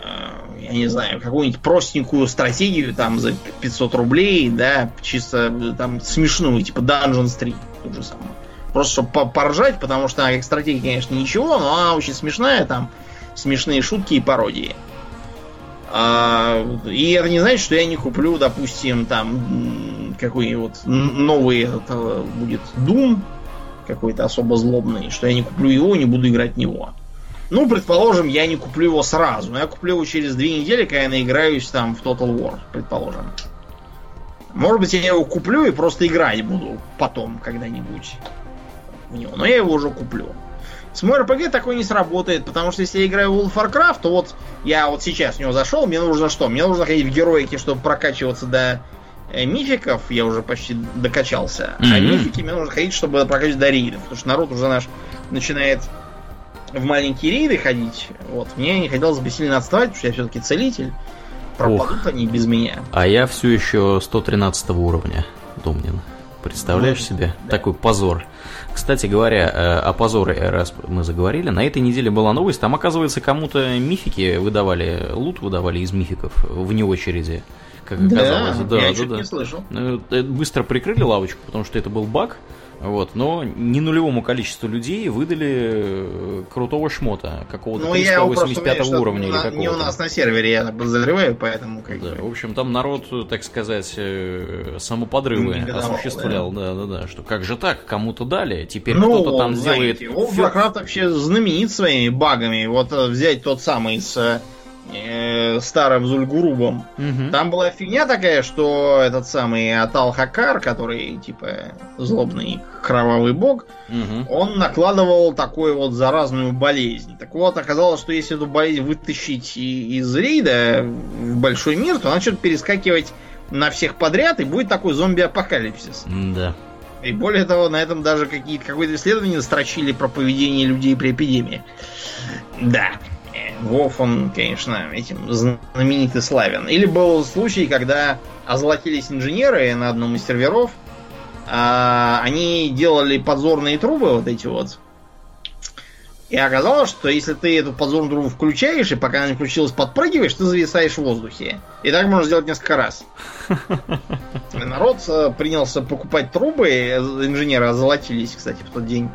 Speaker 2: uh, я не знаю, какую-нибудь простенькую стратегию там за 500 рублей, да, чисто там смешную, типа Dungeons 3, тот же самый. Просто чтобы поржать, потому что как стратегия, конечно, ничего, но она очень смешная, там смешные шутки и пародии. А, и это не значит, что я не куплю, допустим, там какой-нибудь новый это будет Doom, какой-то особо злобный, что я не куплю его, не буду играть в него. Ну, предположим, я не куплю его сразу, я куплю его через две недели, когда я наиграюсь там в Total War, предположим. Может быть, я его куплю и просто играть буду потом когда-нибудь в него, но я его уже куплю. С мой RPG такой не сработает, потому что если я играю в World of Warcraft, то вот я вот сейчас в него зашел, мне нужно что? Мне нужно ходить в героике, чтобы прокачиваться до э, мификов, я уже почти докачался. Mm-hmm. А мифики мне нужно ходить, чтобы прокачивать до рейдов, потому что народ уже наш начинает в маленькие рейды ходить. Вот. Мне не хотелось бы сильно отставать, потому что я все-таки целитель. Пропадут Ох. они без меня.
Speaker 1: А я все еще 113 уровня, Думнин. Представляешь ну, себе? Да. Такой позор. Кстати говоря, э, о позоре, раз мы заговорили, на этой неделе была новость, там, оказывается, кому-то мифики выдавали, лут выдавали из мификов вне очереди.
Speaker 2: Как оказалось. Да, да, я да, да. не слышал.
Speaker 1: Э, быстро прикрыли лавочку, потому что это был баг. Вот, но не нулевому количеству людей выдали э, крутого шмота, какого-то ну, 385 уровня или какого-то.
Speaker 2: Не у нас на сервере, я подозреваю, поэтому как
Speaker 1: да, В общем, там народ, так сказать, э, самоподрывы годовал, осуществлял. Да. да, да, да. Что как же так, кому-то дали, теперь ну, кто-то там знаете,
Speaker 2: сделает... Warcraft вообще знаменит своими багами. Вот э, взять тот самый с э, старым Зульгурубом. Угу. Там была фигня такая, что этот самый Атал Хакар, который типа злобный кровавый бог, угу. он накладывал такую вот заразную болезнь. Так вот, оказалось, что если эту болезнь вытащить из рейда в большой мир, то она начнет перескакивать на всех подряд, и будет такой зомби-апокалипсис.
Speaker 1: Да.
Speaker 2: И более того, на этом даже какие-то какое-то исследование строчили про поведение людей при эпидемии. Да. Вов, он, конечно, этим знаменит и славен. Или был случай, когда озолотились инженеры на одном из серверов. А, они делали подзорные трубы, вот эти вот. И оказалось, что если ты эту подзорную трубу включаешь, и пока она не включилась, подпрыгиваешь, ты зависаешь в воздухе. И так можно сделать несколько раз. И народ э, принялся покупать трубы, инженеры озолотились, кстати, в тот день.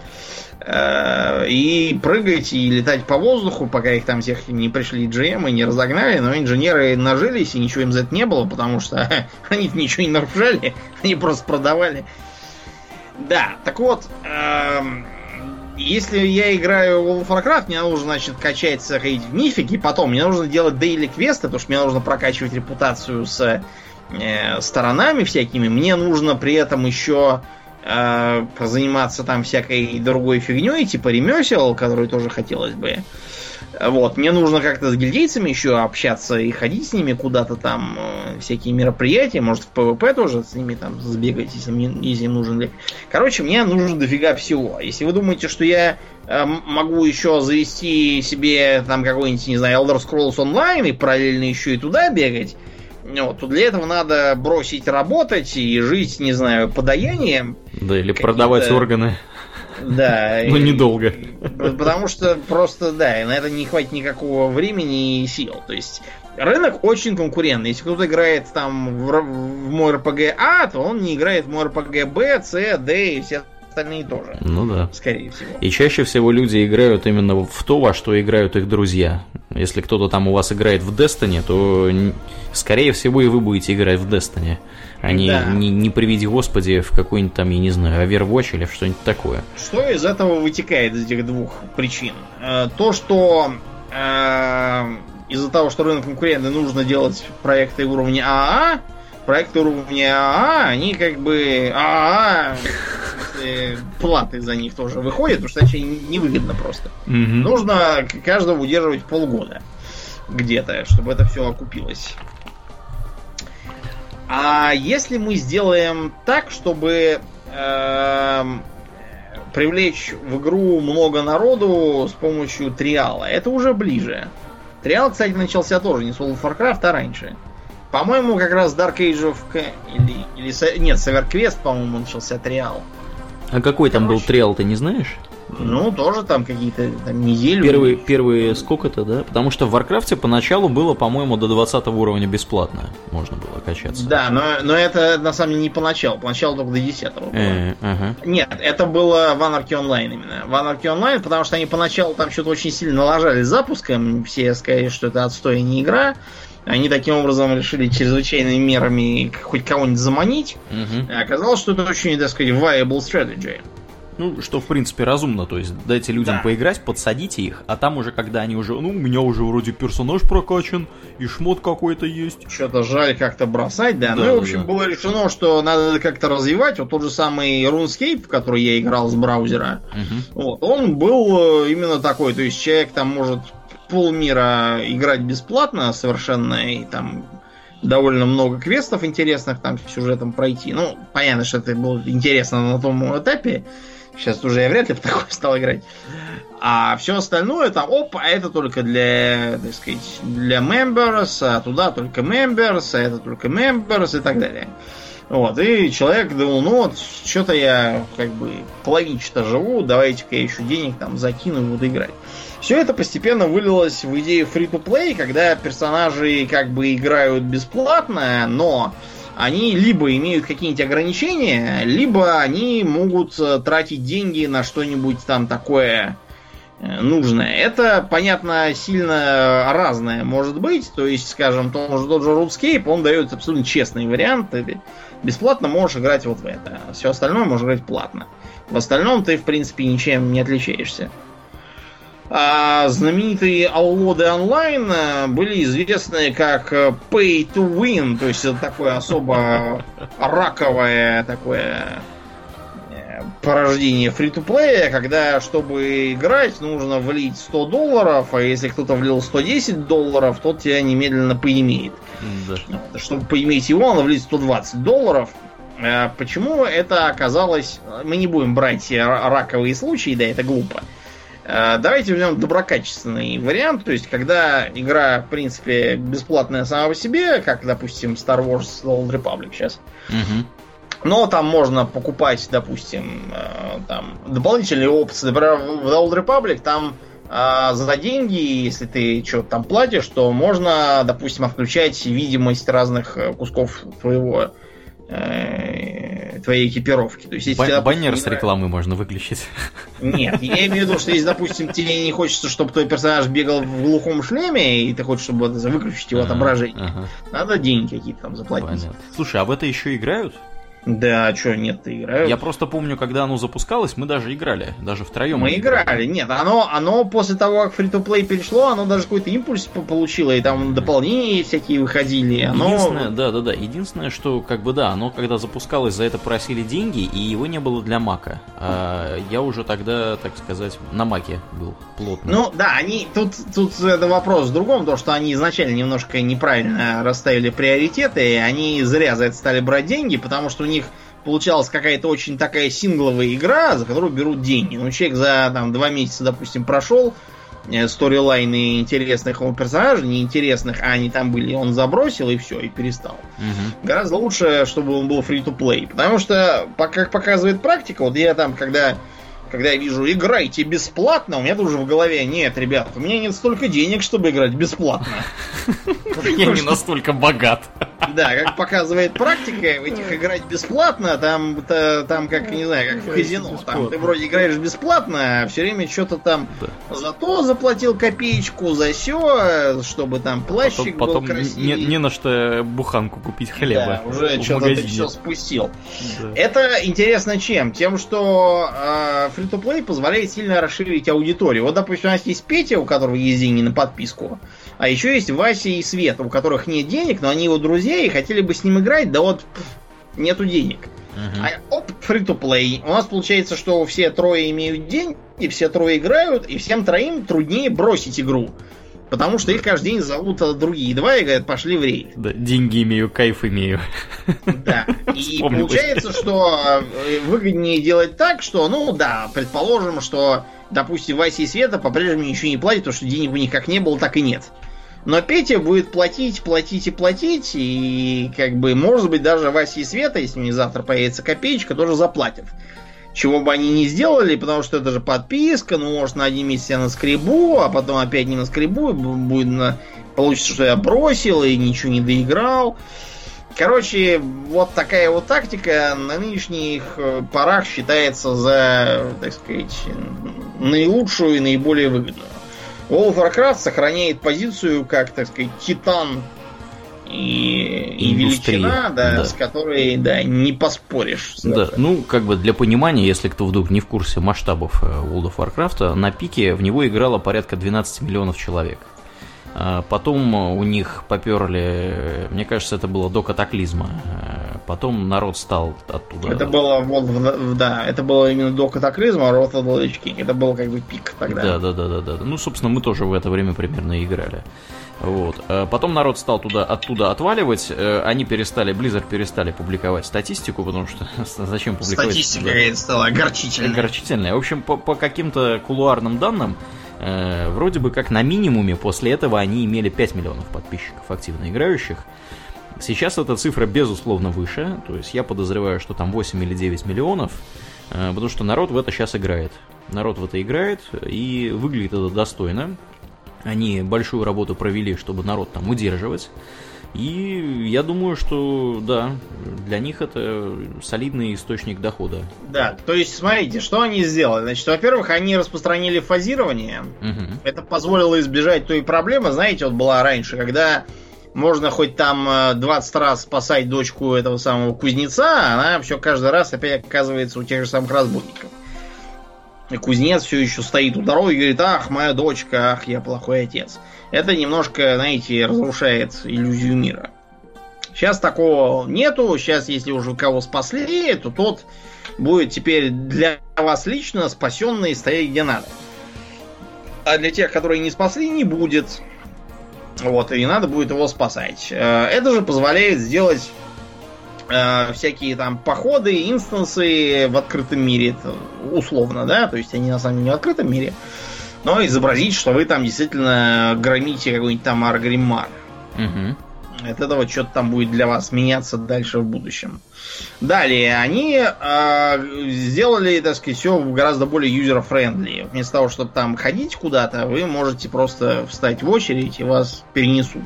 Speaker 2: Э, и прыгать, и летать по воздуху, пока их там всех не пришли GM и не разогнали, но инженеры нажились, и ничего им за это не было, потому что они ничего не нарушали, они просто продавали. Да, так вот, эм, если я играю в World Warcraft, мне нужно, значит, качаться, ходить в мифики, потом мне нужно делать daily квесты, потому что мне нужно прокачивать репутацию с э, сторонами всякими, мне нужно при этом еще э, заниматься там всякой другой фигней, типа ремесел, который тоже хотелось бы. Вот, мне нужно как-то с гильдейцами еще общаться и ходить с ними куда-то там, э, всякие мероприятия, может в ПВП тоже с ними там сбегать, если, мне, если им нужен. Короче, мне нужно дофига всего. Если вы думаете, что я э, могу еще завести себе там какой-нибудь, не знаю, Elder Scrolls Online и параллельно еще и туда бегать, вот, то для этого надо бросить работать и жить, не знаю, подаянием.
Speaker 1: Да, или продавать органы.
Speaker 2: Да.
Speaker 1: Но недолго.
Speaker 2: Потому что просто, да, на это не хватит никакого времени и сил. То есть рынок очень конкурентный. Если кто-то играет там в, в мой RPG А, то он не играет в мой RPG Б, С, Д и все остальные тоже.
Speaker 1: Ну да.
Speaker 2: Скорее всего.
Speaker 1: И чаще всего люди играют именно в то, во что играют их друзья. Если кто-то там у вас играет в Destiny, то скорее всего и вы будете играть в Destiny. А не, да. не, не приведи господи в какой-нибудь там, я не знаю, Overwatch или что-нибудь такое.
Speaker 2: Что из этого вытекает из этих двух причин? Э, то, что э, из-за того, что рынок конкурентный, нужно делать проекты уровня АА, проекты уровня АА, они как бы АА, платы за них тоже выходят, потому что иначе невыгодно просто. Угу. Нужно каждого удерживать полгода где-то, чтобы это все окупилось. А если мы сделаем так, чтобы э, привлечь в игру много народу с помощью триала, это уже ближе. Trial, кстати, начался тоже не с World of Warcraft, а раньше. По-моему, как раз Dark Age of... Или, или... Нет, в EverQuest, по-моему, начался trial.
Speaker 1: А какой там был trial, ты не знаешь?
Speaker 2: Ну, тоже там какие-то там, неделю.
Speaker 1: Первые, первые сколько-то, да? Потому что в Варкрафте поначалу было, по-моему, до 20 уровня бесплатно. Можно было качаться.
Speaker 2: Да, но, но это на самом деле не поначалу. Поначалу только до 10 было. Э, ага. Нет, это было в Anarchy Online именно. В Anarchy Online, потому что они поначалу там что-то очень сильно налажали с запуском. Все сказали, что это отстой, а не игра. Они таким образом решили чрезвычайными мерами хоть кого-нибудь заманить. Угу. оказалось, что это очень, так сказать, viable strategy.
Speaker 1: Ну, что, в принципе, разумно. То есть, дайте людям да. поиграть, подсадите их, а там уже, когда они уже... Ну, у меня уже вроде персонаж прокачан, и шмот какой-то есть.
Speaker 2: Что-то жаль как-то бросать, да. да ну, и, в общем, да. было решено, что надо как-то развивать. Вот тот же самый RuneScape, в который я играл с браузера, угу. вот, он был э, именно такой. То есть, человек там может полмира играть бесплатно совершенно, и там довольно много квестов интересных там сюжетом пройти. Ну, понятно, что это было интересно на том этапе. Сейчас уже я вряд ли в такое стал играть. А все остальное там, оп, а это только для, так сказать, для members, а туда только members, а это только members и так далее. Вот, и человек думал, ну вот, что-то я как бы половинчато живу, давайте-ка я еще денег там закину и буду играть. Все это постепенно вылилось в идею free-to-play, когда персонажи как бы играют бесплатно, но они либо имеют какие-нибудь ограничения, либо они могут э, тратить деньги на что-нибудь там такое э, нужное. Это, понятно, сильно разное может быть. То есть, скажем, тот же, тот же RuneScape, он дает абсолютно честный вариант. Ты бесплатно можешь играть вот в это. Все остальное можешь играть платно. В остальном ты, в принципе, ничем не отличаешься. А знаменитые Аллоды онлайн э, были известны как э, Pay to Win, то есть это такое особо раковое такое э, порождение фри-то-плея, когда, чтобы играть, нужно влить 100 долларов, а если кто-то влил 110 долларов, тот тебя немедленно поимеет. Да. Чтобы поиметь его, надо влить 120 долларов. Почему это оказалось... Мы не будем брать раковые случаи, да, это глупо. Э, давайте возьмем доброкачественный вариант, то есть когда игра, в принципе, бесплатная сама по себе, как, допустим, Star Wars The Old Republic сейчас. Угу. Но там можно покупать, допустим, э, там дополнительные опции. Например, в The Old Republic там э, за деньги, если ты что-то там платишь, то можно, допустим, отключать видимость разных кусков твоего Э, твоей экипировки. То есть,
Speaker 1: если, Бан- допустим, баннер с рекламы можно выключить.
Speaker 2: Нет, я имею в виду, что если, допустим, тебе не хочется, чтобы твой персонаж бегал в глухом шлеме, и ты хочешь, чтобы выключить его отображение, надо деньги какие-то там заплатить.
Speaker 1: Слушай, а в это еще играют?
Speaker 2: Да, а что, нет, ты играют.
Speaker 1: Я просто помню, когда оно запускалось, мы даже играли, даже втроем.
Speaker 2: Мы играли, нет, оно, оно после того, как free-to-play перешло, оно даже какой-то импульс получило, и там дополнения всякие выходили. Оно...
Speaker 1: Единственное, да, да, да, единственное, что, как бы, да, оно когда запускалось, за это просили деньги, и его не было для Мака. А я уже тогда, так сказать, на Маке был плотно.
Speaker 2: Ну, да, они, тут, тут это вопрос в другом, то, что они изначально немножко неправильно расставили приоритеты, и они зря за это стали брать деньги, потому что у них получалась какая-то очень такая сингловая игра, за которую берут деньги. Ну, человек за там, два месяца, допустим, прошел э, сторилайны интересных его персонажей, неинтересных, а они там были, он забросил и все, и перестал. Угу. Гораздо лучше, чтобы он был free-to-play. Потому что, как показывает практика, вот я там, когда когда я вижу играйте бесплатно, у меня тут уже в голове, нет, ребят, у меня нет столько денег, чтобы играть бесплатно.
Speaker 1: Я не настолько богат.
Speaker 2: Да, как показывает практика, в этих играть бесплатно, там, там как, не знаю, как в казино. Там ты вроде играешь бесплатно, а все время что-то там за то заплатил копеечку, за все, чтобы там плащик
Speaker 1: потом,
Speaker 2: был красивый.
Speaker 1: Не, не на что буханку купить хлеба.
Speaker 2: Да, уже что-то ты все спустил. Это интересно чем? Тем, что э, Free-to-Play позволяет сильно расширить аудиторию. Вот, допустим, у нас есть Петя, у которого есть деньги на подписку. А еще есть Вася и Света, у которых нет денег, но они его друзья и хотели бы с ним играть, да вот нету денег. Uh-huh. А оп, free-to-play. У нас получается, что все трое имеют деньги, все трое играют, и всем троим труднее бросить игру. Потому что их каждый день зовут другие два и говорят, пошли в рейд.
Speaker 1: Да, деньги имею, кайф имею.
Speaker 2: Да. И получается, что э, выгоднее делать так, что, ну да, предположим, что, допустим, Вася и Света по-прежнему ничего не платят, потому что денег у них как не было, так и нет. Но Петя будет платить, платить и платить, и как бы, может быть, даже Вася и Света, если у них завтра появится копеечка, тоже заплатят. Чего бы они не сделали, потому что это же подписка, ну, может, на один месяц я наскребу, а потом опять не наскребу, будет на... получится, что я бросил и ничего не доиграл. Короче, вот такая вот тактика на нынешних э, порах считается за, так сказать, наилучшую и наиболее выгодную. World of Warcraft сохраняет позицию как, так сказать, титан и, и величина, да, да. с которой, да, не поспоришь.
Speaker 1: Да, ну, как бы для понимания, если кто вдруг не в курсе масштабов э, World of Warcraft, на пике в него играло порядка 12 миллионов человек. А потом у них поперли, мне кажется, это было до катаклизма. Э, потом народ стал оттуда.
Speaker 2: Это было вот, да, это было именно до катаклизма, Road of Это был как бы пик тогда.
Speaker 1: Да, да, да, да, да. Ну, собственно, мы тоже в это время примерно играли. Вот. Э, потом народ стал туда, оттуда отваливать. Э, они перестали, Blizzard перестали публиковать статистику, потому что зачем публиковать?
Speaker 2: Статистика да. стала огорчительная.
Speaker 1: Огорчительная. В общем, по, по каким-то кулуарным данным, Э, вроде бы как на минимуме после этого они имели 5 миллионов подписчиков активно играющих. Сейчас эта цифра безусловно выше, то есть я подозреваю, что там 8 или 9 миллионов, э, потому что народ в это сейчас играет. Народ в это играет, и выглядит это достойно. Они большую работу провели, чтобы народ там удерживать. И я думаю, что да, для них это солидный источник дохода.
Speaker 2: Да, то есть смотрите, что они сделали. Значит, во-первых, они распространили фазирование. Угу. Это позволило избежать той проблемы, знаете, вот была раньше, когда можно хоть там 20 э, раз спасать дочку этого самого кузнеца, она все каждый раз опять оказывается у тех же самых разбойников. И кузнец все еще стоит у дороги и говорит, ах, моя дочка, ах, я плохой отец это немножко, знаете, разрушает иллюзию мира. Сейчас такого нету. Сейчас, если уже кого спасли, то тот будет теперь для вас лично спасенный стоять где надо. А для тех, которые не спасли, не будет. Вот, и не надо будет его спасать. Э, это же позволяет сделать э, всякие там походы, инстансы в открытом мире, условно, да, то есть они на самом деле не в открытом мире, но изобразить, что вы там действительно громите какой-нибудь там Аргримар. Угу. От этого что-то там будет для вас меняться дальше в будущем. Далее, они э, сделали, так сказать, все гораздо более user-friendly. Вместо того, чтобы там ходить куда-то, вы можете просто встать в очередь и вас перенесут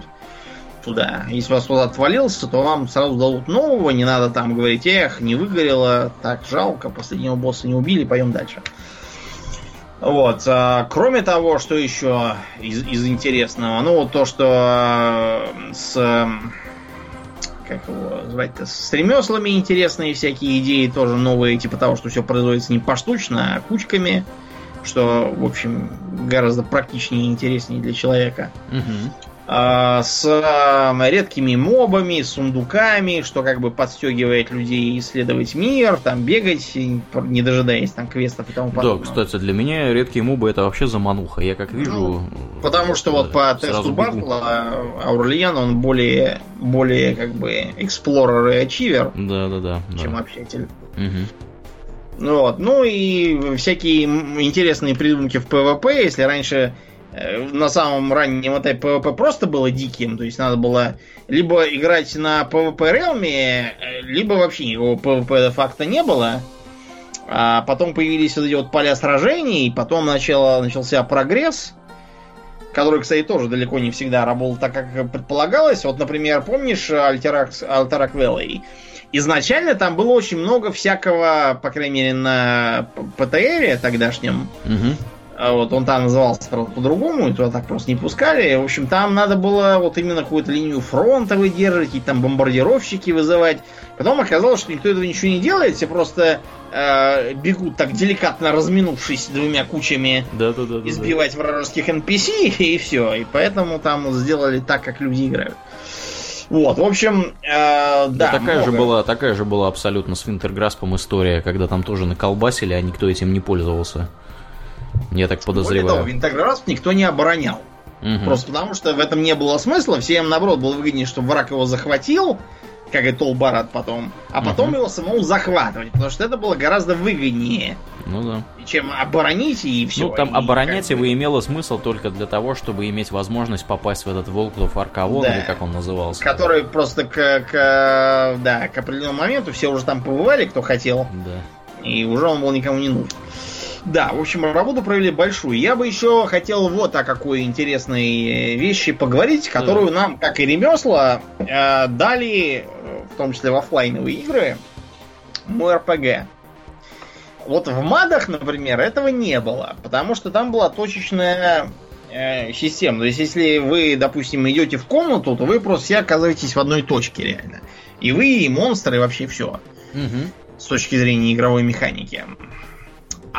Speaker 2: туда. Если у вас кто-то отвалился, то вам сразу дадут нового, не надо там говорить, эх, не выгорело, так жалко, последнего босса не убили, пойдем дальше. Вот. А, кроме того, что еще из, из интересного, ну вот то, что с как его звать-то, с ремеслами интересные всякие идеи тоже новые, типа того, что все производится не поштучно, а кучками, что, в общем, гораздо практичнее и интереснее для человека. Угу. А, с редкими мобами, сундуками, что как бы подстегивает людей исследовать мир, там бегать, не дожидаясь там квестов и тому
Speaker 1: подобное. Да, кстати, для меня редкие мобы это вообще замануха. Я как вижу... Ну,
Speaker 2: потому что вот по тесту Бартла Аурлиен он более, более как бы эксплорер и ачивер,
Speaker 1: да, да, да,
Speaker 2: чем да. общатель. Угу. Вот. ну и всякие интересные придумки в PvP, если раньше Э, на самом раннем этапе PvP просто было диким. То есть надо было либо играть на PvP realm, э, либо вообще никакого PvP де факто не было. А потом появились вот эти вот поля сражений, потом начало, начался прогресс, который, кстати, тоже далеко не всегда работал так, как предполагалось. Вот, например, помнишь Альтерак, Альтерак? Изначально там было очень много всякого, по крайней мере, на ПТРе тогдашнем.
Speaker 1: Угу.
Speaker 2: Вот он там назывался по-другому, и туда так просто не пускали. В общем, там надо было вот именно какую-то линию фронта выдерживать, какие-то там бомбардировщики вызывать. Потом оказалось, что никто этого ничего не делает, все просто э, бегут так деликатно разминувшись двумя кучами
Speaker 1: да, да, да,
Speaker 2: избивать
Speaker 1: да.
Speaker 2: вражеских NPC, и все. И поэтому там сделали так, как люди играют. Вот, в общем, э, да. да
Speaker 1: такая, много... же была, такая же была абсолютно с Винтерграспом история, когда там тоже наколбасили, а никто этим не пользовался. Я так подозреваю. Более
Speaker 2: того, Винтоград никто не оборонял. Угу. Просто потому, что в этом не было смысла. Всем, наоборот, было выгоднее, чтобы враг его захватил, как и Толбарат потом, а потом угу. его самому захватывать. Потому что это было гораздо выгоднее.
Speaker 1: Ну да.
Speaker 2: Чем оборонить и все.
Speaker 1: Ну, там и оборонять его имело смысл только для того, чтобы иметь возможность попасть в этот Волклов Аркавон, да. или как он назывался.
Speaker 2: Который просто к, к, да, к определенному моменту все уже там побывали, кто хотел.
Speaker 1: Да.
Speaker 2: И уже он был никому не нужен. Да, в общем, работу провели большую. Я бы еще хотел вот о какой интересной вещи поговорить, которую нам, как и ремесла, э, дали, в том числе в офлайновые игры, мой РПГ. Вот в мадах, например, этого не было, потому что там была точечная э, система. То есть, если вы, допустим, идете в комнату, то вы просто все оказываетесь в одной точке реально. И вы, и монстры, и вообще все.
Speaker 1: Угу.
Speaker 2: С точки зрения игровой механики.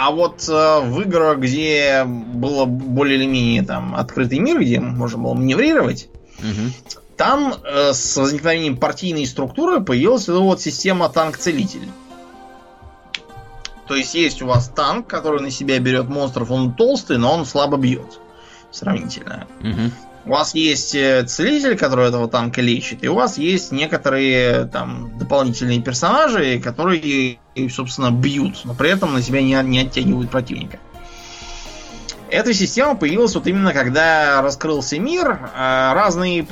Speaker 2: А вот э, в играх, где было более или менее там открытый мир, где можно было маневрировать,
Speaker 1: угу.
Speaker 2: там э, с возникновением партийной структуры появилась эта вот система танк-целитель. То есть есть у вас танк, который на себя берет монстров, он толстый, но он слабо бьет. Сравнительно.
Speaker 1: Угу.
Speaker 2: У вас есть э, целитель, который этого танка лечит, и у вас есть некоторые там дополнительные персонажи, которые, собственно, бьют, но при этом на себя не, не оттягивают противника. Эта система появилась вот именно когда раскрылся мир. А разные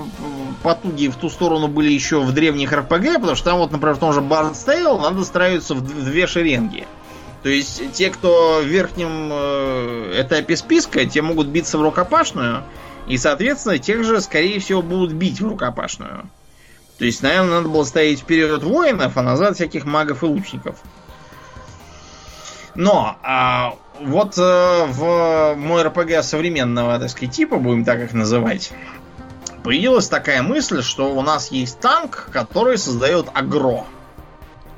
Speaker 2: потуги в ту сторону были еще в древних РПГ, потому что там вот, например, в том же Bard's Tale надо строиться в две шеренги. То есть те, кто в верхнем э, этапе списка, те могут биться в рукопашную, и, соответственно, тех же, скорее всего, будут бить в рукопашную. То есть, наверное, надо было ставить вперед воинов, а назад всяких магов и лучников. Но а, вот э, в мой РПГ современного, так сказать, типа, будем так их называть, появилась такая мысль, что у нас есть танк, который создает агро.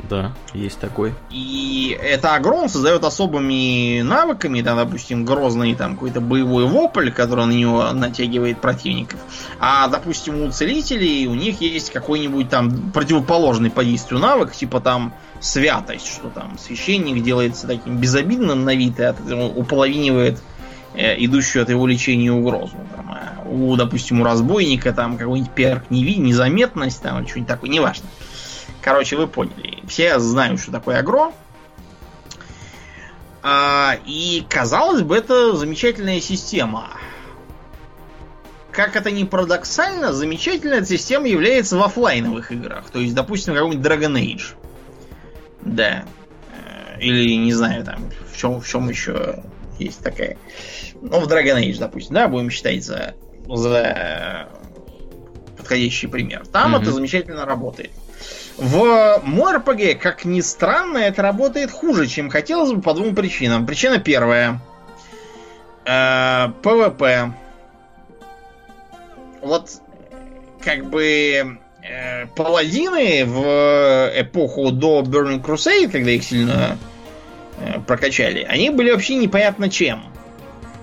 Speaker 1: Да, есть такой.
Speaker 2: И это агрон создает особыми навыками, там, допустим, грозный там какой-то боевой вопль, который на него натягивает противников. А, допустим, у целителей у них есть какой-нибудь там противоположный по действию навык, типа там святость, что там священник делается таким безобидным на вид и от, уполовинивает э, идущую от его лечения угрозу. Там, а у, допустим, у разбойника там какой-нибудь перк неви, незаметность, там, что-нибудь такое, неважно. Короче, вы поняли. Все знают, что такое агро. А, и казалось бы, это замечательная система. Как это ни парадоксально, замечательная система является в офлайновых играх. То есть, допустим, какой-нибудь Dragon Age. Да. Э, или, не знаю, там, в чем, в чем еще есть такая. Ну, в Dragon Age, допустим, да, будем считать за, за подходящий пример. Там mm-hmm. это замечательно работает. В MMORPG, как ни странно, это работает хуже, чем хотелось бы по двум причинам. Причина первая. Э, ПВП. Вот как бы э, паладины в эпоху до Burning Crusade, когда их сильно э, прокачали, они были вообще непонятно чем.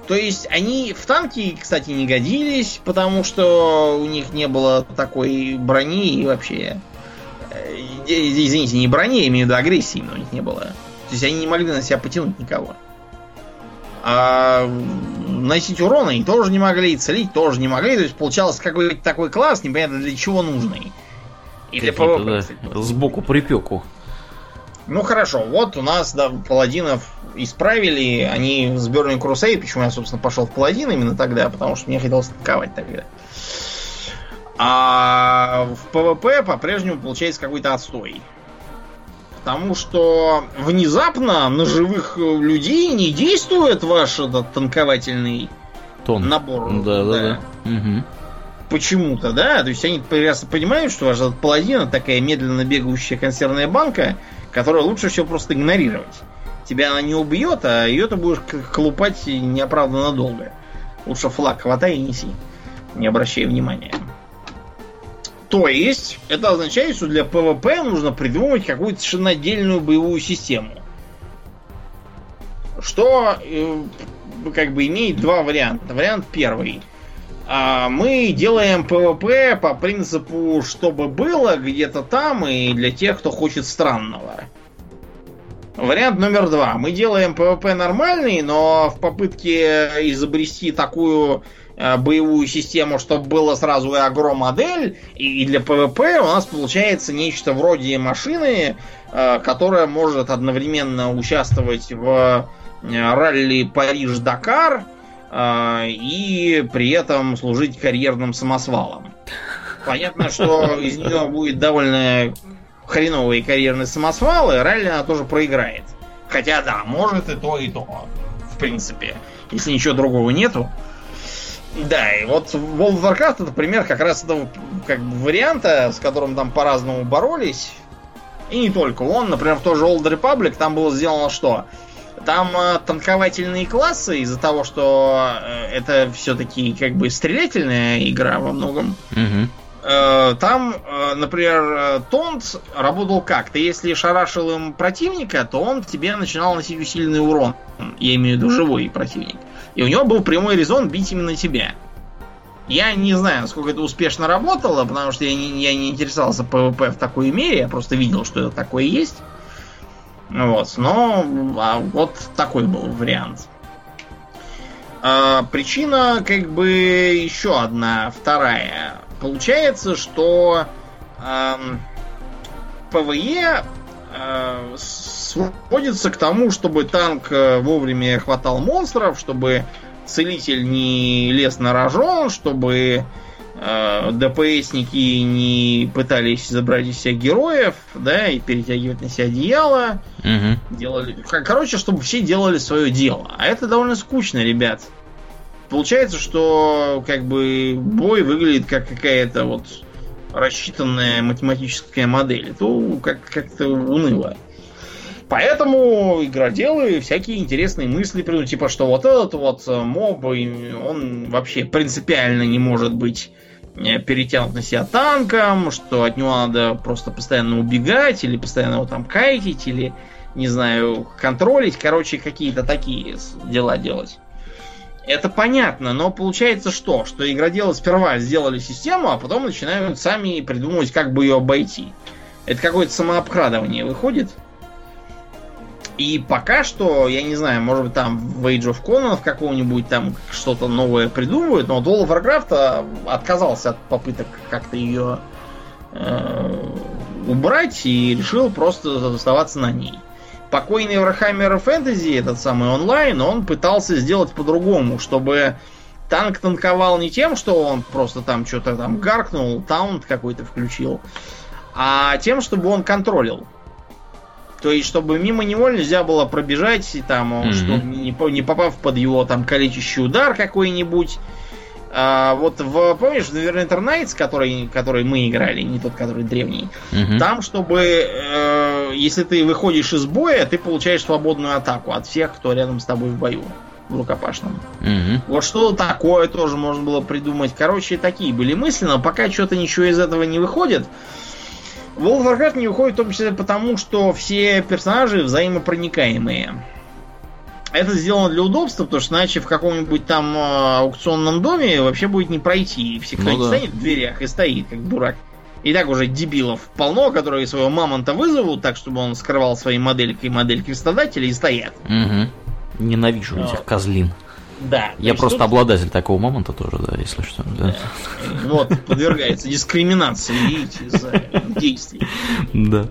Speaker 2: То есть они в танки, кстати, не годились, потому что у них не было такой брони и вообще извините, не брони, я имею в виду агрессии у них не было. То есть они не могли на себя потянуть никого. А носить урон они тоже не могли, и целить тоже не могли. То есть получался какой-то такой класс, непонятно для чего нужный.
Speaker 1: И для ПВП. Да, сбоку припеку.
Speaker 2: Ну хорошо, вот у нас, да, паладинов исправили, они с Burning Crusade, почему я, собственно, пошел в паладин именно тогда, потому что мне хотелось танковать тогда. А в ПВП по-прежнему получается какой-то отстой. Потому что внезапно на живых людей не действует ваш этот танковательный
Speaker 1: Тон.
Speaker 2: набор.
Speaker 1: Да, да, да. Мгм.
Speaker 2: Почему-то, да? То есть они прекрасно понимают, что ваш этот паладин это такая медленно бегающая консервная банка, которую лучше всего просто игнорировать. Тебя она не убьет, а ее ты будешь колупать неоправданно долго. Лучше флаг хватай и неси, не обращая внимания. То есть, это означает, что для ПВП нужно придумать какую-то совершенно отдельную боевую систему. Что э, как бы имеет два варианта. Вариант первый. А, Мы делаем ПВП по принципу, чтобы было где-то там и для тех, кто хочет странного. Вариант номер два. Мы делаем ПВП нормальный, но в попытке изобрести такую боевую систему, чтобы было сразу и агро-модель, и для ПВП у нас получается нечто вроде машины, э, которая может одновременно участвовать в э, ралли Париж-Дакар э, и при этом служить карьерным самосвалом. Понятно, что из нее будет довольно хреновый карьерный самосвал, и ралли она тоже проиграет. Хотя да, может и то, и то. В принципе. Если ничего другого нету. Да, и вот World of Warcraft это пример как раз этого как бы варианта, с которым там по-разному боролись. И не только он, например, в той же Old Republic там было сделано что? Там э, танковательные классы из-за того, что э, это все-таки как бы стрелятельная игра во многом.
Speaker 1: Мгм.
Speaker 2: Э, Там, э, например, э, Тонт работал как? Ты если шарашил им противника, то он тебе начинал наносить усиленный урон. Я имею в виду живой противник. И у него был прямой резон бить именно тебя. Я не знаю, насколько это успешно работало, потому что я не, я не интересовался ПВП в такой мере, я просто видел, что это такое есть. Вот, но а, вот такой был вариант. А, причина, как бы, еще одна, вторая. Получается, что эм, ПВЕ сводится к тому, чтобы танк э, вовремя хватал монстров, чтобы целитель не лез на рожон, чтобы э, ДПСники не пытались забрать из себя героев, да, и перетягивать на себя одеяло.
Speaker 1: Мгм.
Speaker 2: Делали. Кор- Короче, чтобы все делали свое дело. А это довольно скучно, ребят. Получается, что как бы бой выглядит как какая-то вот рассчитанная математическая модель. Это как- как-то уныло. Поэтому игроделы всякие интересные мысли придумают, типа, что вот этот вот э, моб, он вообще принципиально не может быть э, перетянут на себя танком, что от него надо просто постоянно убегать, или постоянно его там кайтить, или, не знаю, контролить, короче, какие-то такие дела делать. Это понятно, но получается что? Что игроделы сперва сделали систему, а потом начинают сами придумывать, как бы ее обойти. Это какое-то самообкрадывание выходит. И пока что, я не знаю, может быть там в Age of Conan в какого-нибудь там что-то новое придумывают, но World of Warcraft а, отказался от попыток как-то ее э, убрать и решил просто оставаться на ней. Покойный Warhammer Fantasy, этот самый онлайн, он пытался сделать по-другому, чтобы танк танковал не тем, что он просто там что-то там гаркнул, таунт какой-то включил, а тем, чтобы он контролил. То есть, чтобы мимо него нельзя было пробежать, и там, он,
Speaker 1: Мгм.
Speaker 2: что, не, не попав под его там калечащий удар какой-нибудь. А, вот в, помнишь, в Neverwinter Nights, который, который мы играли, не тот, который древний,
Speaker 1: Мгм.
Speaker 2: там, чтобы, э, если ты выходишь из боя, ты получаешь свободную атаку от всех, кто рядом с тобой в бою, в рукопашном.
Speaker 1: Мгм.
Speaker 2: Вот что такое тоже можно было придумать. Короче, такие были мысли, но пока что-то ничего из этого не выходит. World of Warcraft не выходит в том числе потому, что все персонажи взаимопроникаемые. Это сделано для удобства, потому что иначе в каком-нибудь там э, аукционном доме вообще будет не пройти. И все кто
Speaker 1: Ну да.
Speaker 2: стоит в дверях и стоит, как дурак. И так уже дебилов полно, которые своего мамонта вызовут, так чтобы он скрывал своей моделькой модель крестодателя и стоят.
Speaker 1: Мгм. Ненавижу
Speaker 2: А.
Speaker 1: этих козлин.
Speaker 2: Да.
Speaker 1: Я
Speaker 2: то
Speaker 1: просто
Speaker 2: тут-
Speaker 1: обладатель такого момента тоже, да, если что. Да.
Speaker 2: Вот, подвергается дискриминации, видите, из-за действий.
Speaker 1: Да.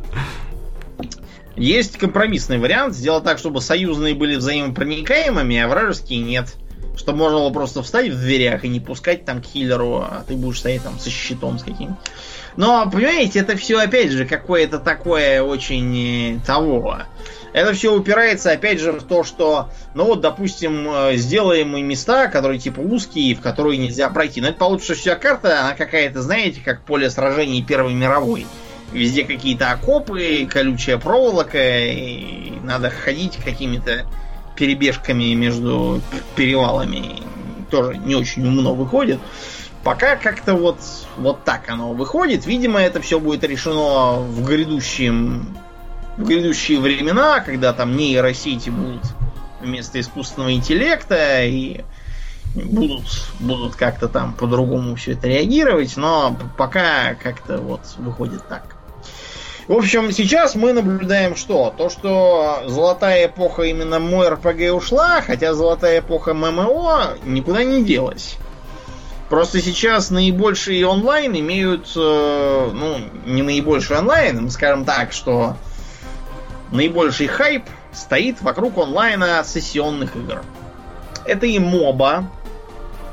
Speaker 2: Есть компромиссный вариант, сделать так, чтобы союзные были взаимопроникаемыми, а вражеские нет. Чтобы можно было просто встать в дверях и не пускать там к хиллеру, а ты будешь стоять там со щитом с каким. Но, понимаете, это все, опять же, какое-то такое очень э, того. Это все упирается, опять же, в то, что, ну вот, допустим, э, сделаем мы места, которые типа узкие, в которые нельзя пройти. Но это получится, что вся карта, она какая-то, знаете, как поле сражений Первой мировой. Везде какие-то окопы, колючая проволока, и надо ходить какими-то перебежками между перевалами. Тоже не очень умно выходит. Пока как-то вот, вот так оно выходит. Видимо, это все будет решено в грядущем в грядущие времена, когда там нейросети будут вместо искусственного интеллекта и будут, будут как-то там по-другому все это реагировать, но пока как-то вот выходит так. В общем, сейчас мы наблюдаем что? То, что золотая эпоха именно мой РПГ ушла, хотя золотая эпоха ММО никуда не делась. Просто сейчас наибольший онлайн имеют, э, ну, не наибольший онлайн, скажем так, что наибольший хайп стоит вокруг онлайна сессионных игр. Это и моба,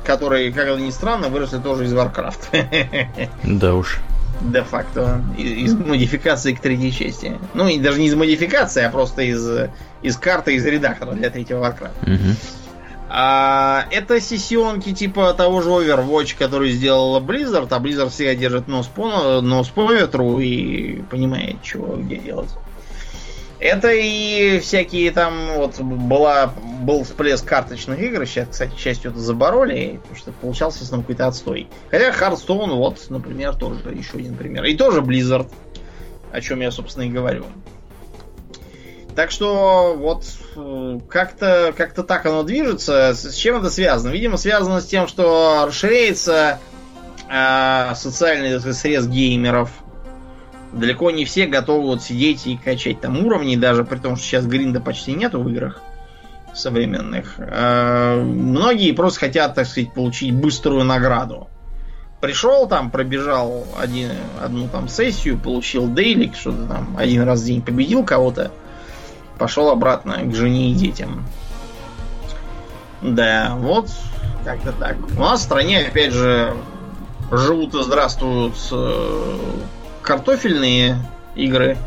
Speaker 2: которые, как это ни странно, выросли тоже из Warcraft.
Speaker 1: Да уж.
Speaker 2: Де-факто. Из модификации к третьей части. Ну, и даже не из модификации, а просто из, из карты, из редактора для третьего Warcraft. Угу. А, это сессионки типа того же Overwatch, который сделала Blizzard, а Blizzard всегда держит нос по, нос по ветру и понимает, чего где делать. Это и всякие там, вот была, был всплеск карточных игр, сейчас, кстати, частью это забороли, потому что получался там какой-то отстой. Хотя Hearthstone, вот, например, тоже еще один пример. И тоже Blizzard, о чем я, собственно, и говорю. Так что вот э, как-то как так оно движется. С чем это связано? Видимо, связано с тем, что расширяется э, социальный сказать, срез геймеров. Далеко не все готовы вот сидеть и качать там уровни, даже при том, что сейчас гринда почти нету в играх современных. Э, многие просто хотят, так сказать, получить быструю награду. Пришел там, пробежал один, одну там сессию, получил дейлик, что-то там один раз в день победил кого-то пошел обратно к жене и детям. Да, вот как-то так. У нас в стране, опять же, живут и здравствуют э, картофельные игры.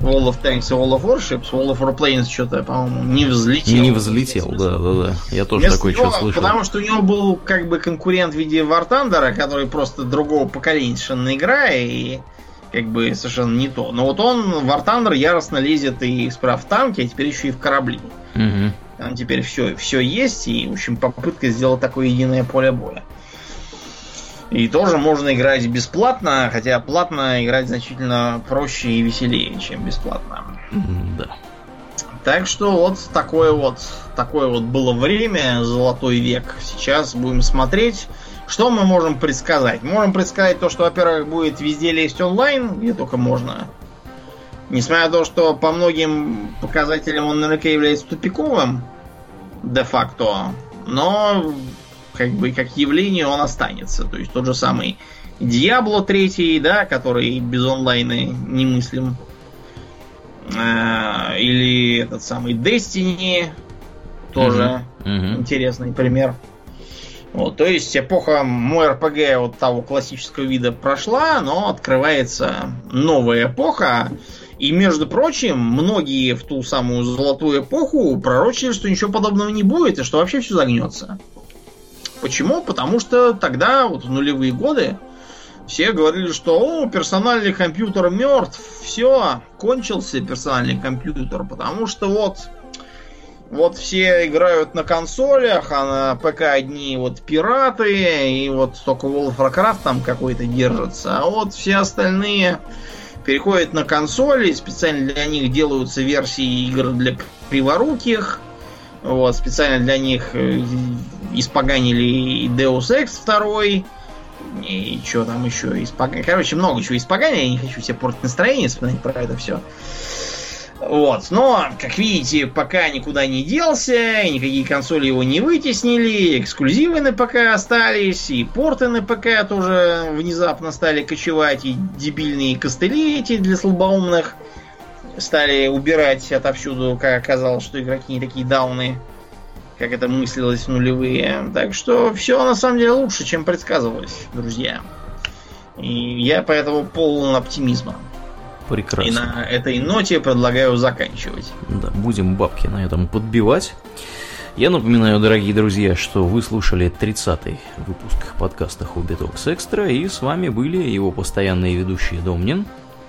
Speaker 2: World of Tanks и World of Warships. World of Warplanes что-то, по-моему, не взлетел.
Speaker 1: Не взлетел, да, да, да. Я тоже Вместо такое что слышал.
Speaker 2: Потому что у него был как бы конкурент в виде War Thunder, который просто другого поколения совершенно игра, и как бы совершенно не то. Но вот он, War Thunder, яростно лезет и справа в танки, а теперь еще и в корабли. Угу. Там теперь все, все есть, и, в общем, попытка сделать такое единое поле боя. И тоже можно играть бесплатно, хотя платно играть значительно проще и веселее, чем бесплатно.
Speaker 1: Да.
Speaker 2: Так что вот такое вот такое вот было время, золотой век. Сейчас будем смотреть, что мы можем предсказать? Можем предсказать то, что, во-первых, будет везде лезть онлайн, где только можно. Несмотря на то, что по многим показателям он наверняка является тупиковым, де-факто, но как бы как явление он останется. То есть тот же самый Diablo 3, да, который без онлайна немыслим. А, или этот самый Destiny, тоже mm-hmm. Mm-hmm. интересный пример. Вот, то есть эпоха мой РПГ вот того классического вида прошла, но открывается новая эпоха. И, между прочим, многие в ту самую золотую эпоху пророчили, что ничего подобного не будет, и что вообще все загнется. Почему? Потому что тогда, вот в нулевые годы, все говорили, что о, персональный компьютер мертв, все, кончился персональный компьютер, потому что вот вот все играют на консолях, а на ПК одни вот пираты, и вот только World of Warcraft там какой-то держится. А вот все остальные переходят на консоли, специально для них делаются версии игр для криворуких. Вот, специально для них э, испоганили и Deus Ex 2, и что там еще испоганили. Короче, много чего испоганили, я не хочу себе портить настроение, вспоминать про это все. Вот. Но, как видите, пока никуда не делся, никакие консоли его не вытеснили, эксклюзивы на ПК остались, и порты на ПК тоже внезапно стали кочевать, и дебильные костыли эти для слабоумных стали убирать отовсюду, как оказалось, что игроки не такие дауны, как это мыслилось в нулевые. Так что все на самом деле лучше, чем предсказывалось, друзья. И я поэтому полон оптимизма.
Speaker 1: Прекрасно.
Speaker 2: И на этой ноте предлагаю заканчивать.
Speaker 1: Да, будем бабки на этом подбивать. Я напоминаю, дорогие друзья, что вы слушали 30-й выпуск подкаста Talks Extra, и с вами были его постоянные ведущие Домнин